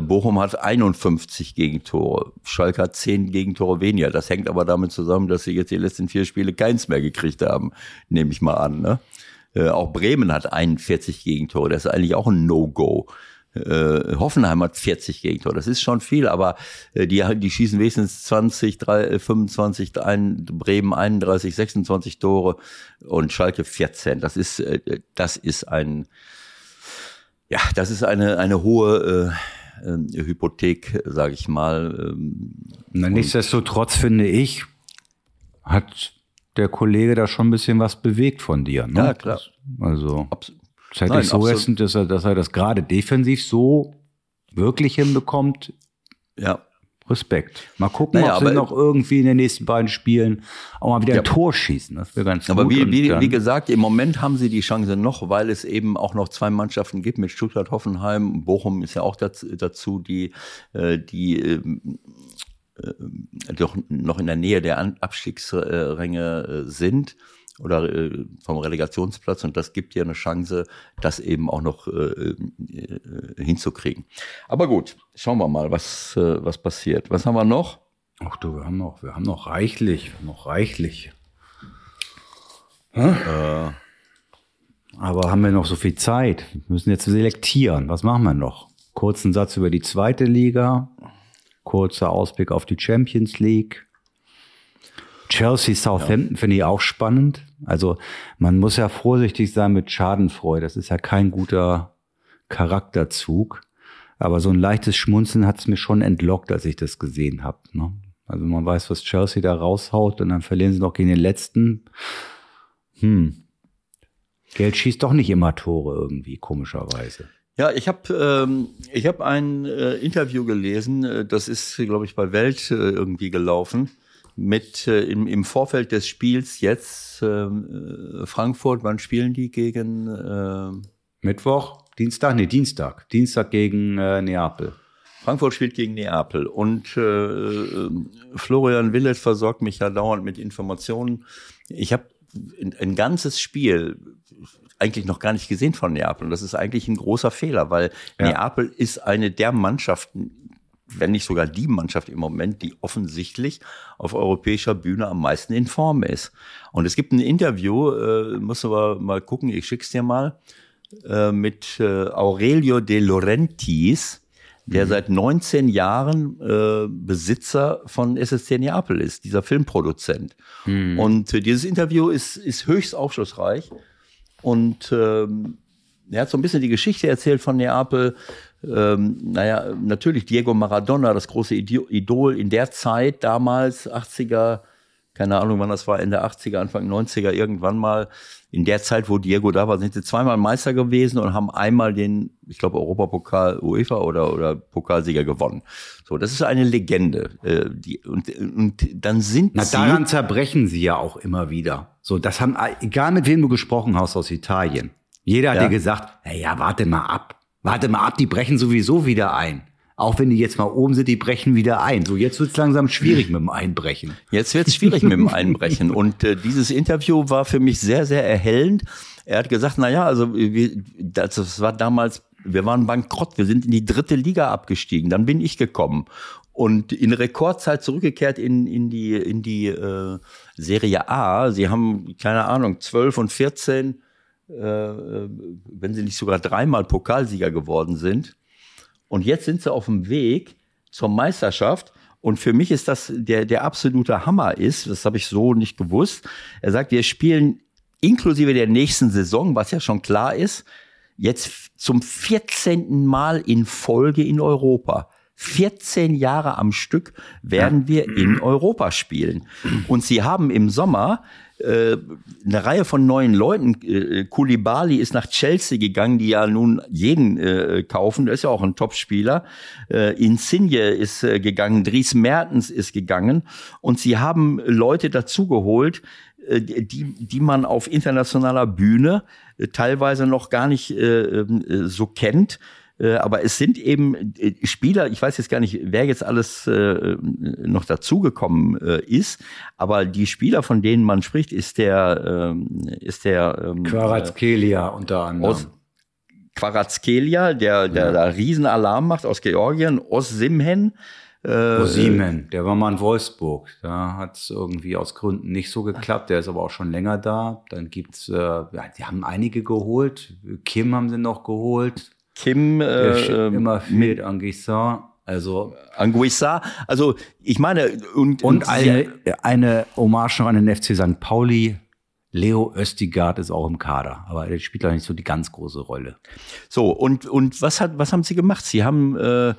Bochum hat 51 Gegentore, Schalke hat 10 Gegentore weniger. Das hängt aber damit zusammen, dass sie jetzt die letzten vier Spiele keins mehr gekriegt haben, nehme ich mal an. Ne? Auch Bremen hat 41 Gegentore, das ist eigentlich auch ein No-Go. Äh, Hoffenheim hat 40 Gegentore. Das ist schon viel, aber äh, die, die schießen wenigstens 20, 3, 25, ein, Bremen 31, 26 Tore und Schalke 14. Das ist, äh, das ist ein, ja, das ist eine, eine hohe äh, äh, Hypothek, sage ich mal. Ähm, Na, nichtsdestotrotz finde ich, hat der Kollege da schon ein bisschen was bewegt von dir. Ne? Ja, klar. Also. Absolut. Das hätte Nein, ich so absolut. dass er, dass er das gerade defensiv so wirklich hinbekommt. Ja. Respekt. Mal gucken, naja, ob sie noch irgendwie in den nächsten beiden Spielen auch mal wieder ja. ein Tor schießen. Das wäre ganz aber gut. Aber wie, wie, wie gesagt, im Moment haben sie die Chance noch, weil es eben auch noch zwei Mannschaften gibt mit Stuttgart, Hoffenheim. Bochum ist ja auch dazu, die, äh, die ähm, äh, doch noch in der Nähe der Abstiegsränge äh, sind oder äh, vom Relegationsplatz und das gibt dir eine Chance, das eben auch noch äh, äh, hinzukriegen. Aber gut, schauen wir mal, was, äh, was passiert. Was haben wir noch? Ach du, wir haben noch, wir haben noch reichlich, noch reichlich. Äh, aber haben wir noch so viel Zeit? Wir müssen jetzt selektieren. Was machen wir noch? Kurzen Satz über die zweite Liga. Kurzer Ausblick auf die Champions League. Chelsea Southampton ja. finde ich auch spannend. Also man muss ja vorsichtig sein mit Schadenfreude. Das ist ja kein guter Charakterzug. Aber so ein leichtes Schmunzeln hat es mir schon entlockt, als ich das gesehen habe. Ne? Also man weiß, was Chelsea da raushaut und dann verlieren sie noch gegen den letzten. Hm. Geld schießt doch nicht immer Tore irgendwie, komischerweise. Ja, ich habe ähm, ich hab ein äh, Interview gelesen, äh, das ist, glaube ich, bei Welt äh, irgendwie gelaufen, mit äh, im, im Vorfeld des Spiels jetzt ähm, äh, Frankfurt, wann spielen die gegen äh, Mittwoch, Dienstag, nee, Dienstag. Dienstag gegen äh, Neapel. Frankfurt spielt gegen Neapel und äh, äh Florian Willet versorgt mich ja dauernd mit Informationen. Ich habe ein, ein ganzes Spiel eigentlich noch gar nicht gesehen von Neapel. Und das ist eigentlich ein großer Fehler, weil ja. Neapel ist eine der Mannschaften, wenn nicht sogar die Mannschaft im Moment, die offensichtlich auf europäischer Bühne am meisten in Form ist. Und es gibt ein Interview, äh, du aber mal gucken, ich schick's dir mal, äh, mit äh, Aurelio de Laurentiis, der mhm. seit 19 Jahren äh, Besitzer von SSC Neapel ist, dieser Filmproduzent. Mhm. Und äh, dieses Interview ist, ist höchst aufschlussreich. Und ähm, er hat so ein bisschen die Geschichte erzählt von Neapel. Ähm, naja, natürlich Diego Maradona, das große Idol in der Zeit damals, 80er, keine Ahnung, wann das war, Ende 80er, Anfang 90er, irgendwann mal, in der Zeit, wo Diego da war, sind sie zweimal Meister gewesen und haben einmal den, ich glaube, Europapokal UEFA oder, oder Pokalsieger gewonnen. So, das ist eine Legende. Äh, die, und, und dann sind Na, sie. daran zerbrechen sie ja auch immer wieder. So, das haben, egal mit wem du gesprochen hast aus Italien. Jeder hat ja. dir gesagt, na ja, warte mal ab. Warte mal ab, die brechen sowieso wieder ein. Auch wenn die jetzt mal oben sind, die brechen wieder ein. So, jetzt wird's langsam schwierig mit dem Einbrechen. Jetzt wird's schwierig mit dem Einbrechen. Und äh, dieses Interview war für mich sehr, sehr erhellend. Er hat gesagt, na ja, also wir, das war damals, wir waren bankrott, wir sind in die dritte Liga abgestiegen. Dann bin ich gekommen und in Rekordzeit zurückgekehrt in, in die, in die äh, Serie A. Sie haben, keine Ahnung, 12 und 14, äh, äh, wenn sie nicht sogar dreimal Pokalsieger geworden sind. Und jetzt sind sie auf dem Weg zur Meisterschaft. Und für mich ist das der, der absolute Hammer ist, das habe ich so nicht gewusst. Er sagt, wir spielen inklusive der nächsten Saison, was ja schon klar ist, jetzt zum 14. Mal in Folge in Europa. 14 Jahre am Stück werden wir in Europa spielen. Und sie haben im Sommer äh, eine Reihe von neuen Leuten. Äh, Koulibaly ist nach Chelsea gegangen, die ja nun jeden äh, kaufen. Der ist ja auch ein Topspieler. Äh, Insigne ist äh, gegangen, Dries Mertens ist gegangen. Und sie haben Leute dazugeholt, äh, die, die man auf internationaler Bühne äh, teilweise noch gar nicht äh, äh so kennt. Äh, aber es sind eben äh, Spieler, ich weiß jetzt gar nicht, wer jetzt alles äh, noch dazugekommen ist, aber die Spieler, von denen man spricht, ist der, ähm, ist der ähm, Quarazkelia unter anderem. Quarazkelia, der, der ja. da Riesenalarm macht aus Georgien, Ossimhen, äh, Osimen, der war mal in Wolfsburg. Da hat es irgendwie aus Gründen nicht so geklappt. Der ist aber auch schon länger da. Dann gibt's, äh, ja, die haben einige geholt. Kim haben sie noch geholt. Kim äh, ähm, immer fehlt, Anguissa. Also Anguissa, also ich meine und, und eine, eine Hommage noch an den FC St. Pauli. Leo Östigard ist auch im Kader, aber er spielt da nicht so die ganz große Rolle. So und und was hat was haben Sie gemacht? Sie haben äh,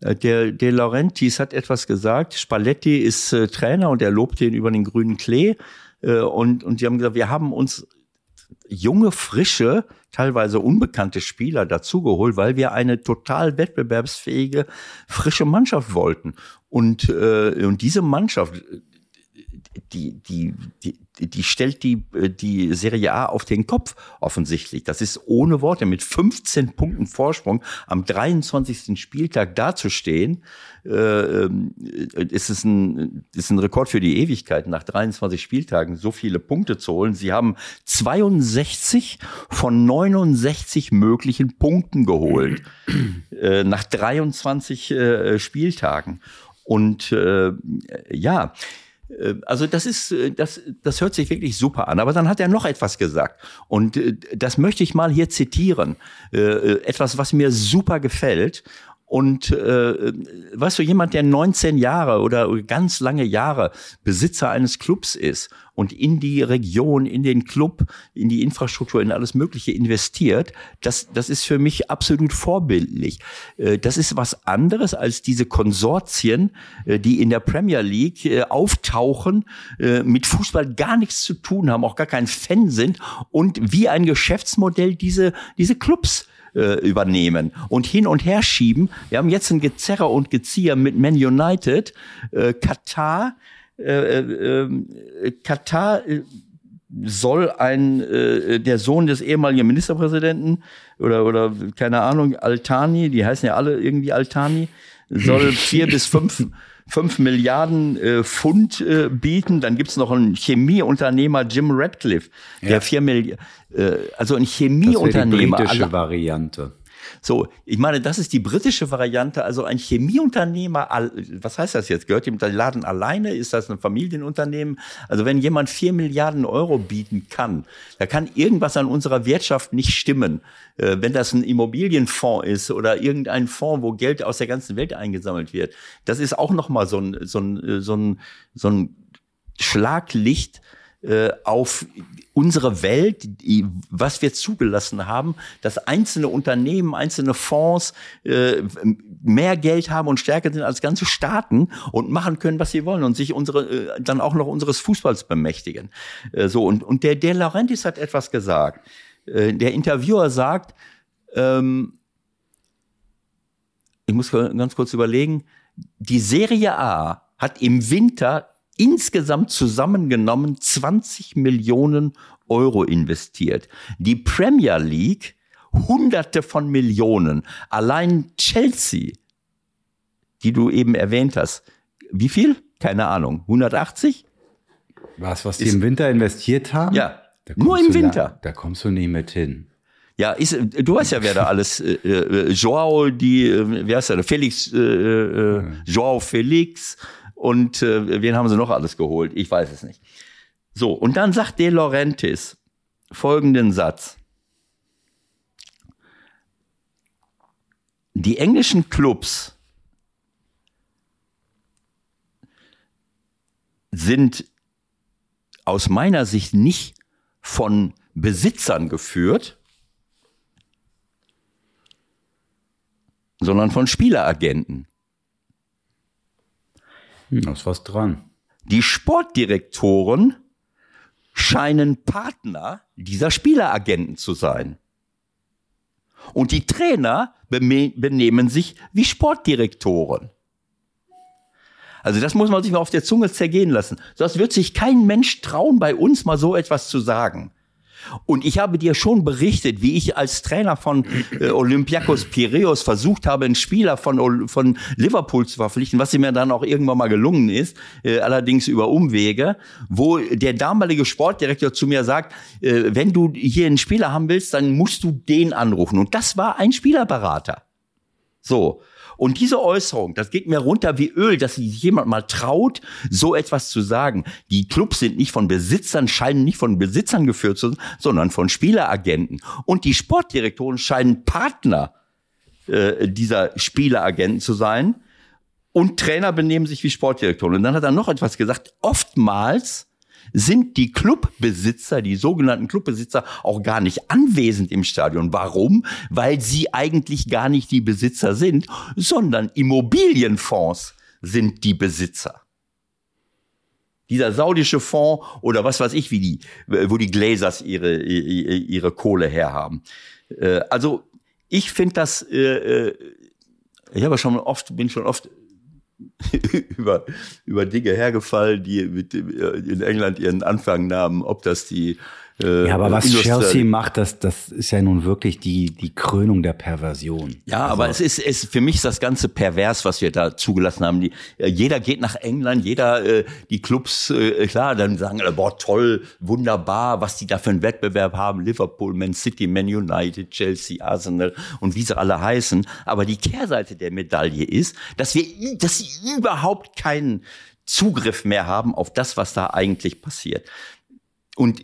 der, der Laurentis hat etwas gesagt. Spalletti ist äh, Trainer und er lobt ihn über den grünen Klee. Äh, und, und die haben gesagt, wir haben uns junge, frische, teilweise unbekannte Spieler dazugeholt, weil wir eine total wettbewerbsfähige, frische Mannschaft wollten. Und, äh, und diese Mannschaft, die, die, die, die stellt die, die Serie A auf den Kopf, offensichtlich. Das ist ohne Worte mit 15 Punkten Vorsprung am 23. Spieltag dazustehen, äh, ähm, ist es ein, ist ein Rekord für die Ewigkeit, nach 23 Spieltagen so viele Punkte zu holen. Sie haben 62 von 69 möglichen Punkten geholt, äh, nach 23 äh, Spieltagen. Und äh, ja, Äh, also das ist, äh, das, das hört sich wirklich super an. Aber dann hat er noch etwas gesagt. Und äh, das möchte ich mal hier zitieren. Etwas, was mir super gefällt. Und äh, weißt du, jemand, der 19 Jahre oder ganz lange Jahre Besitzer eines Clubs ist und in die Region, in den Club, in die Infrastruktur, in alles Mögliche investiert, das, das ist für mich absolut vorbildlich. Äh, das ist was anderes als diese Konsortien, äh, die in der Premier League äh, auftauchen, äh, mit Fußball gar nichts zu tun haben, auch gar kein Fan sind und wie ein Geschäftsmodell diese, diese Clubs äh, übernehmen und hin und her schieben. Wir haben jetzt ein Gezerre und Gezieher mit Man United, äh, Katar, äh, äh, äh Katar äh, soll ein äh, der Sohn des ehemaligen Ministerpräsidenten oder oder keine Ahnung Altani, die heißen ja alle irgendwie Altani, soll vier bis fünf 5 Milliarden äh, Pfund äh, bieten. Dann gibt's noch einen Chemieunternehmer, Jim Radcliffe, der ja. 4 Milliarden, äh, also ein Chemieunternehmer. Das die britische Variante. So, ich meine, das ist die britische Variante. Also ein Chemieunternehmer, was heißt das jetzt? Gehört der Laden alleine? Ist das ein Familienunternehmen? Also wenn jemand vier Milliarden Euro bieten kann, da kann irgendwas an unserer Wirtschaft nicht stimmen. Äh, wenn das ein Immobilienfonds ist oder irgendein Fonds, wo Geld aus der ganzen Welt eingesammelt wird, das ist auch nochmal so ein, so ein, so ein, so ein Schlaglicht äh, auf unsere Welt, die, was wir zugelassen haben, dass einzelne Unternehmen, einzelne Fonds äh, mehr Geld haben und stärker sind als ganze Staaten und machen können, was sie wollen und sich unsere äh, dann auch noch unseres Fußballs bemächtigen. Äh, so und und der der Laurentis hat etwas gesagt. Äh, der Interviewer sagt, ähm, ich muss ganz kurz überlegen, die Serie A hat im Winter insgesamt zusammengenommen 20 Millionen Euro investiert. Die Premier League hunderte von Millionen. Allein Chelsea, die du eben erwähnt hast, wie viel? Keine Ahnung. 180? Was, was die ist, im Winter investiert haben? Ja, nur im Winter. Da, da kommst du nicht mit hin. Ja, ist, du weißt ja, wer da alles, äh, äh, Joao, die, äh, wie heißt der, Felix, äh, äh, Joao Felix, und äh, wen haben sie noch alles geholt? Ich weiß es nicht. So, und dann sagt De Laurentiis folgenden Satz. Die englischen Clubs sind aus meiner Sicht nicht von Besitzern geführt, sondern von Spieleragenten. Hm, da ist was dran. Die Sportdirektoren scheinen Partner dieser Spieleragenten zu sein. Und die Trainer benehmen sich wie Sportdirektoren. Also das muss man sich mal auf der Zunge zergehen lassen. Das wird sich kein Mensch trauen, bei uns mal so etwas zu sagen. Und ich habe dir schon berichtet, wie ich als Trainer von äh, Olympiakos Piraeus versucht habe, einen Spieler von, von Liverpool zu verpflichten, was mir dann auch irgendwann mal gelungen ist, äh, allerdings über Umwege, wo der damalige Sportdirektor zu mir sagt, äh, wenn du hier einen Spieler haben willst, dann musst du den anrufen. Und das war ein Spielerberater. So. Und diese Äußerung, das geht mir runter wie Öl, dass sich jemand mal traut, so etwas zu sagen. Die Clubs sind nicht von Besitzern, scheinen nicht von Besitzern geführt zu sein, sondern von Spieleragenten. Und die Sportdirektoren scheinen Partner äh, dieser Spieleragenten zu sein. Und Trainer benehmen sich wie Sportdirektoren. Und dann hat er noch etwas gesagt. Oftmals sind die Clubbesitzer, die sogenannten Clubbesitzer, auch gar nicht anwesend im Stadion. Warum? Weil sie eigentlich gar nicht die Besitzer sind, sondern Immobilienfonds sind die Besitzer. Dieser saudische Fonds oder was weiß ich, wie die, wo die Glazers ihre, ihre Kohle herhaben. Äh, also ich finde das, äh, äh, ich habe schon oft, bin schon oft über, über Dinge hergefallen, die mit, in England ihren Anfang nahmen, ob das die äh, ja, aber was Chelsea macht, das, das ist ja nun wirklich die, die Krönung der Perversion. Ja, also, aber es ist, es, für mich ist das Ganze pervers, was wir da zugelassen haben. Die, äh, jeder geht nach England, jeder, äh, die Clubs, äh, klar, dann sagen boah, toll, wunderbar, was die da für einen Wettbewerb haben. Liverpool, Man City, Man United, Chelsea, Arsenal und wie sie alle heißen. Aber die Kehrseite der Medaille ist, dass wir, dass sie überhaupt keinen Zugriff mehr haben auf das, was da eigentlich passiert. Und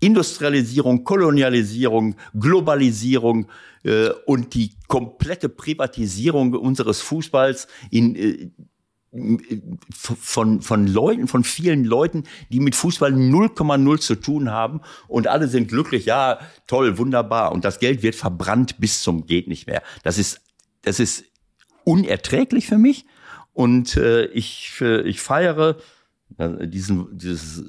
Industrialisierung, Kolonialisierung, Globalisierung äh, und die komplette Privatisierung unseres Fußballs in äh, von, von Leuten, von vielen Leuten, die mit Fußball 0,0 zu tun haben und alle sind glücklich, ja, toll, wunderbar. Und das Geld wird verbrannt bis zum geht nicht mehr. Das ist, das ist unerträglich für mich und äh, ich, äh, ich feiere äh, diesen, dieses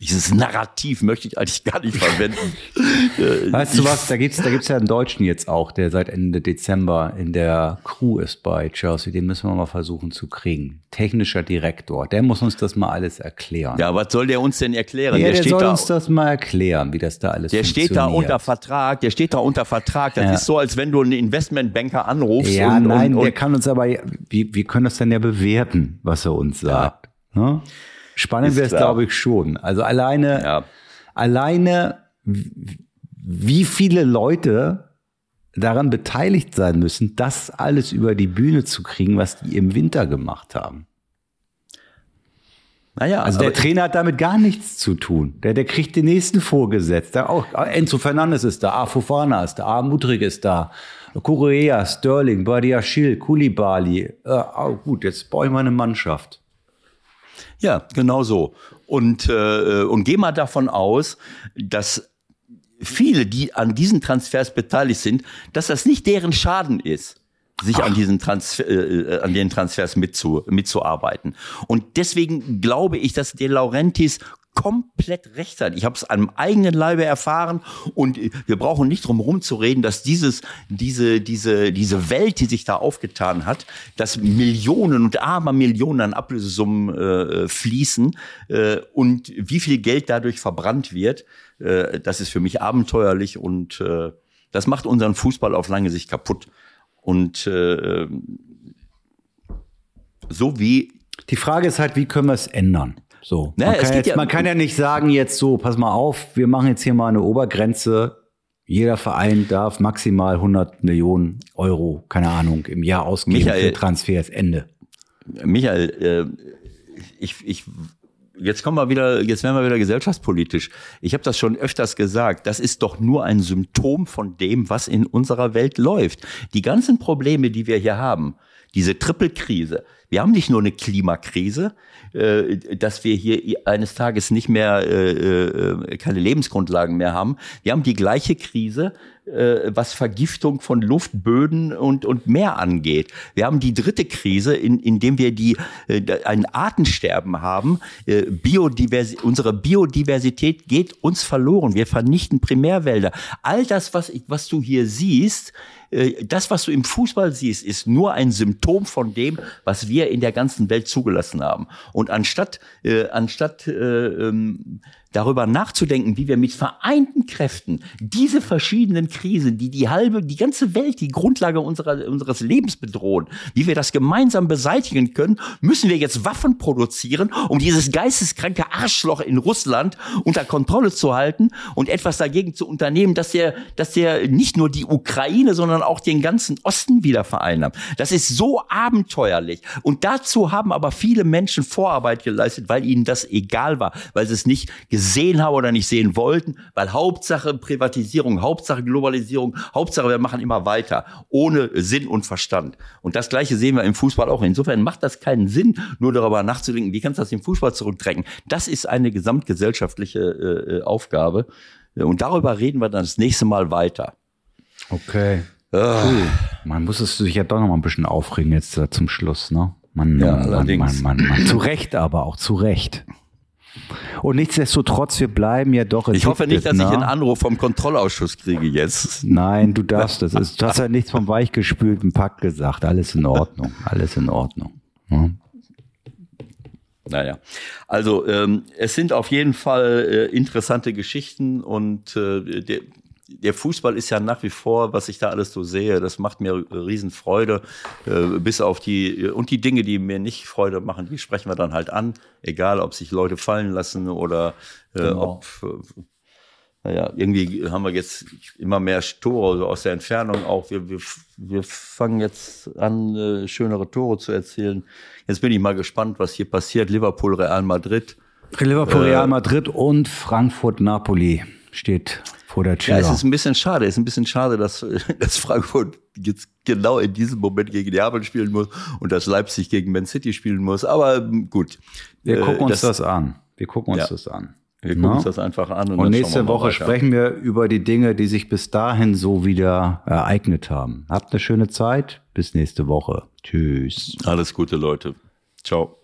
dieses Narrativ möchte ich eigentlich gar nicht verwenden. weißt du was, da gibt's da gibt's ja einen Deutschen jetzt auch, der seit Ende Dezember in der Crew ist bei Chelsea. Den müssen wir mal versuchen zu kriegen. Technischer Direktor. Der muss uns das mal alles erklären. Ja, was soll der uns denn erklären? Ja, der, der soll da, uns das mal erklären, wie das da alles der funktioniert. steht da unter Vertrag, der steht da unter Vertrag. Das Ja. ist so, als wenn du einen Investmentbanker anrufst Ja, und, nein, und, der und kann uns aber, wir, wir können das dann ja bewerten, was er uns sagt. Ne? Spannend wäre es, glaube ich, schon. Also alleine, ja. alleine, wie viele Leute daran beteiligt sein müssen, das alles über die Bühne zu kriegen, was die im Winter gemacht haben. Naja, Also der Trainer hat damit gar nichts zu tun. Der, der kriegt den nächsten vorgesetzt. Da auch Enzo Fernandes ist da, A. Fofana ist da, A. Mudrik ist da, Correa, Sterling, Badiashil, Koulibaly. Äh, oh, gut, jetzt brauche ich mal eine Mannschaft. Ja, genau so. Und, äh, und geh mal davon aus, dass viele, die an diesen Transfers beteiligt sind, dass das nicht deren Schaden ist sich an diesen Transfer, äh, an den Transfers mitzu, mitzuarbeiten. Und deswegen glaube ich, dass De Laurentiis komplett recht hat. Ich habe es am eigenen Leibe erfahren und wir brauchen nicht drum herum zu reden, dass dieses, diese, diese, diese Welt, die sich da aufgetan hat, dass Millionen und armer Millionen an Ablösesummen äh, fließen äh, und wie viel Geld dadurch verbrannt wird, äh, das ist für mich abenteuerlich und äh, das macht unseren Fußball auf lange Sicht kaputt. Und äh, so wie Die Frage ist halt, wie können wir es ändern? So. Naja, man, kann jetzt, ja- man kann ja nicht sagen jetzt so, pass mal auf, wir machen jetzt hier mal eine Obergrenze. Jeder Verein darf maximal 100 Millionen Euro, keine Ahnung, im Jahr ausgeben Michael- für Transfers. Ende. Michael, äh, ich, ich, jetzt kommen wir wieder, jetzt werden wir wieder gesellschaftspolitisch. Ich habe das schon öfters gesagt. Das ist doch nur ein Symptom von dem, was in unserer Welt läuft. Die ganzen Probleme, die wir hier haben, diese Trippelkrise. Wir haben nicht nur eine Klimakrise, äh, dass wir hier eines Tages nicht mehr äh, äh, keine Lebensgrundlagen mehr haben. Wir haben die gleiche Krise, äh, was Vergiftung von Luft, Böden und, und Meer angeht. Wir haben die dritte Krise, in, in dem wir die, äh, ein Artensterben haben. Äh, Biodiversi unsere Biodiversität geht uns verloren. Wir vernichten Primärwälder. All das, was, was du hier siehst, äh, das, was du im Fußball siehst, ist nur ein Symptom von dem, was wir in der ganzen Welt zugelassen haben. Und anstatt, äh, anstatt äh, ähm, darüber nachzudenken, wie wir mit vereinten Kräften diese verschiedenen Krisen, die die halbe, die ganze Welt, die Grundlage unserer, unseres Lebens bedrohen, wie wir das gemeinsam beseitigen können, müssen wir jetzt Waffen produzieren, um dieses geisteskranke Arschloch in Russland unter Kontrolle zu halten und etwas dagegen zu unternehmen, dass der, dass der nicht nur die Ukraine, sondern auch den ganzen Osten wieder vereinnahmt. Das ist so abenteuerlich. Und dazu haben aber viele Menschen Vorarbeit geleistet, weil ihnen das egal war, weil sie es nicht gesehen haben oder nicht sehen wollten, weil Hauptsache Privatisierung, Hauptsache Globalisierung, Hauptsache wir machen immer weiter, ohne Sinn und Verstand. Und das Gleiche sehen wir im Fußball auch. Insofern macht das keinen Sinn, nur darüber nachzudenken, wie kannst du das im Fußball zurückdrängen. Das ist eine gesamtgesellschaftliche äh, äh, Aufgabe. Und darüber reden wir dann das nächste Mal weiter. Okay. Ah. Cool. Man muss es sich ja doch noch mal ein bisschen aufregen jetzt äh, zum Schluss, ne? Man, Ja, man, allerdings. Man, man, man, zu Recht aber auch, zu Recht. Und nichtsdestotrotz, wir bleiben ja doch Ich hoffe nicht, dass ne? ich einen Anruf vom Kontrollausschuss kriege jetzt. Nein, du darfst das. Ist, du hast ja nichts vom weichgespülten Pack gesagt. Alles in Ordnung. Alles in Ordnung. Ja. Naja, also ähm, es sind auf jeden Fall äh, interessante Geschichten und äh, der, der Fußball ist ja nach wie vor, was ich da alles so sehe, das macht mir Riesenfreude, äh, bis auf die und die Dinge, die mir nicht Freude machen, die sprechen wir dann halt an, egal ob sich Leute fallen lassen oder äh, Genau. ob naja, irgendwie haben wir jetzt immer mehr Tore so aus der Entfernung auch. Wir, wir, wir fangen jetzt an, äh, schönere Tore zu erzielen. Jetzt bin ich mal gespannt, was hier passiert. Liverpool, Real Madrid. Liverpool, Real Madrid und Frankfurt, Napoli steht vor der Tür. Ja, es ist ein bisschen schade. Es ist ein bisschen schade, dass, dass Frankfurt jetzt genau in diesem Moment gegen Neapel spielen muss und dass Leipzig gegen Man City spielen muss. Aber ähm, gut. Wir Äh, gucken uns das, an. Wir gucken uns Ja. das an. Wir gucken Na? uns das einfach an. Und, Und nächste Woche weiter. sprechen wir über die Dinge, die sich bis dahin so wieder ereignet haben. Habt eine schöne Zeit. Bis nächste Woche. Tschüss. Alles Gute, Leute. Ciao.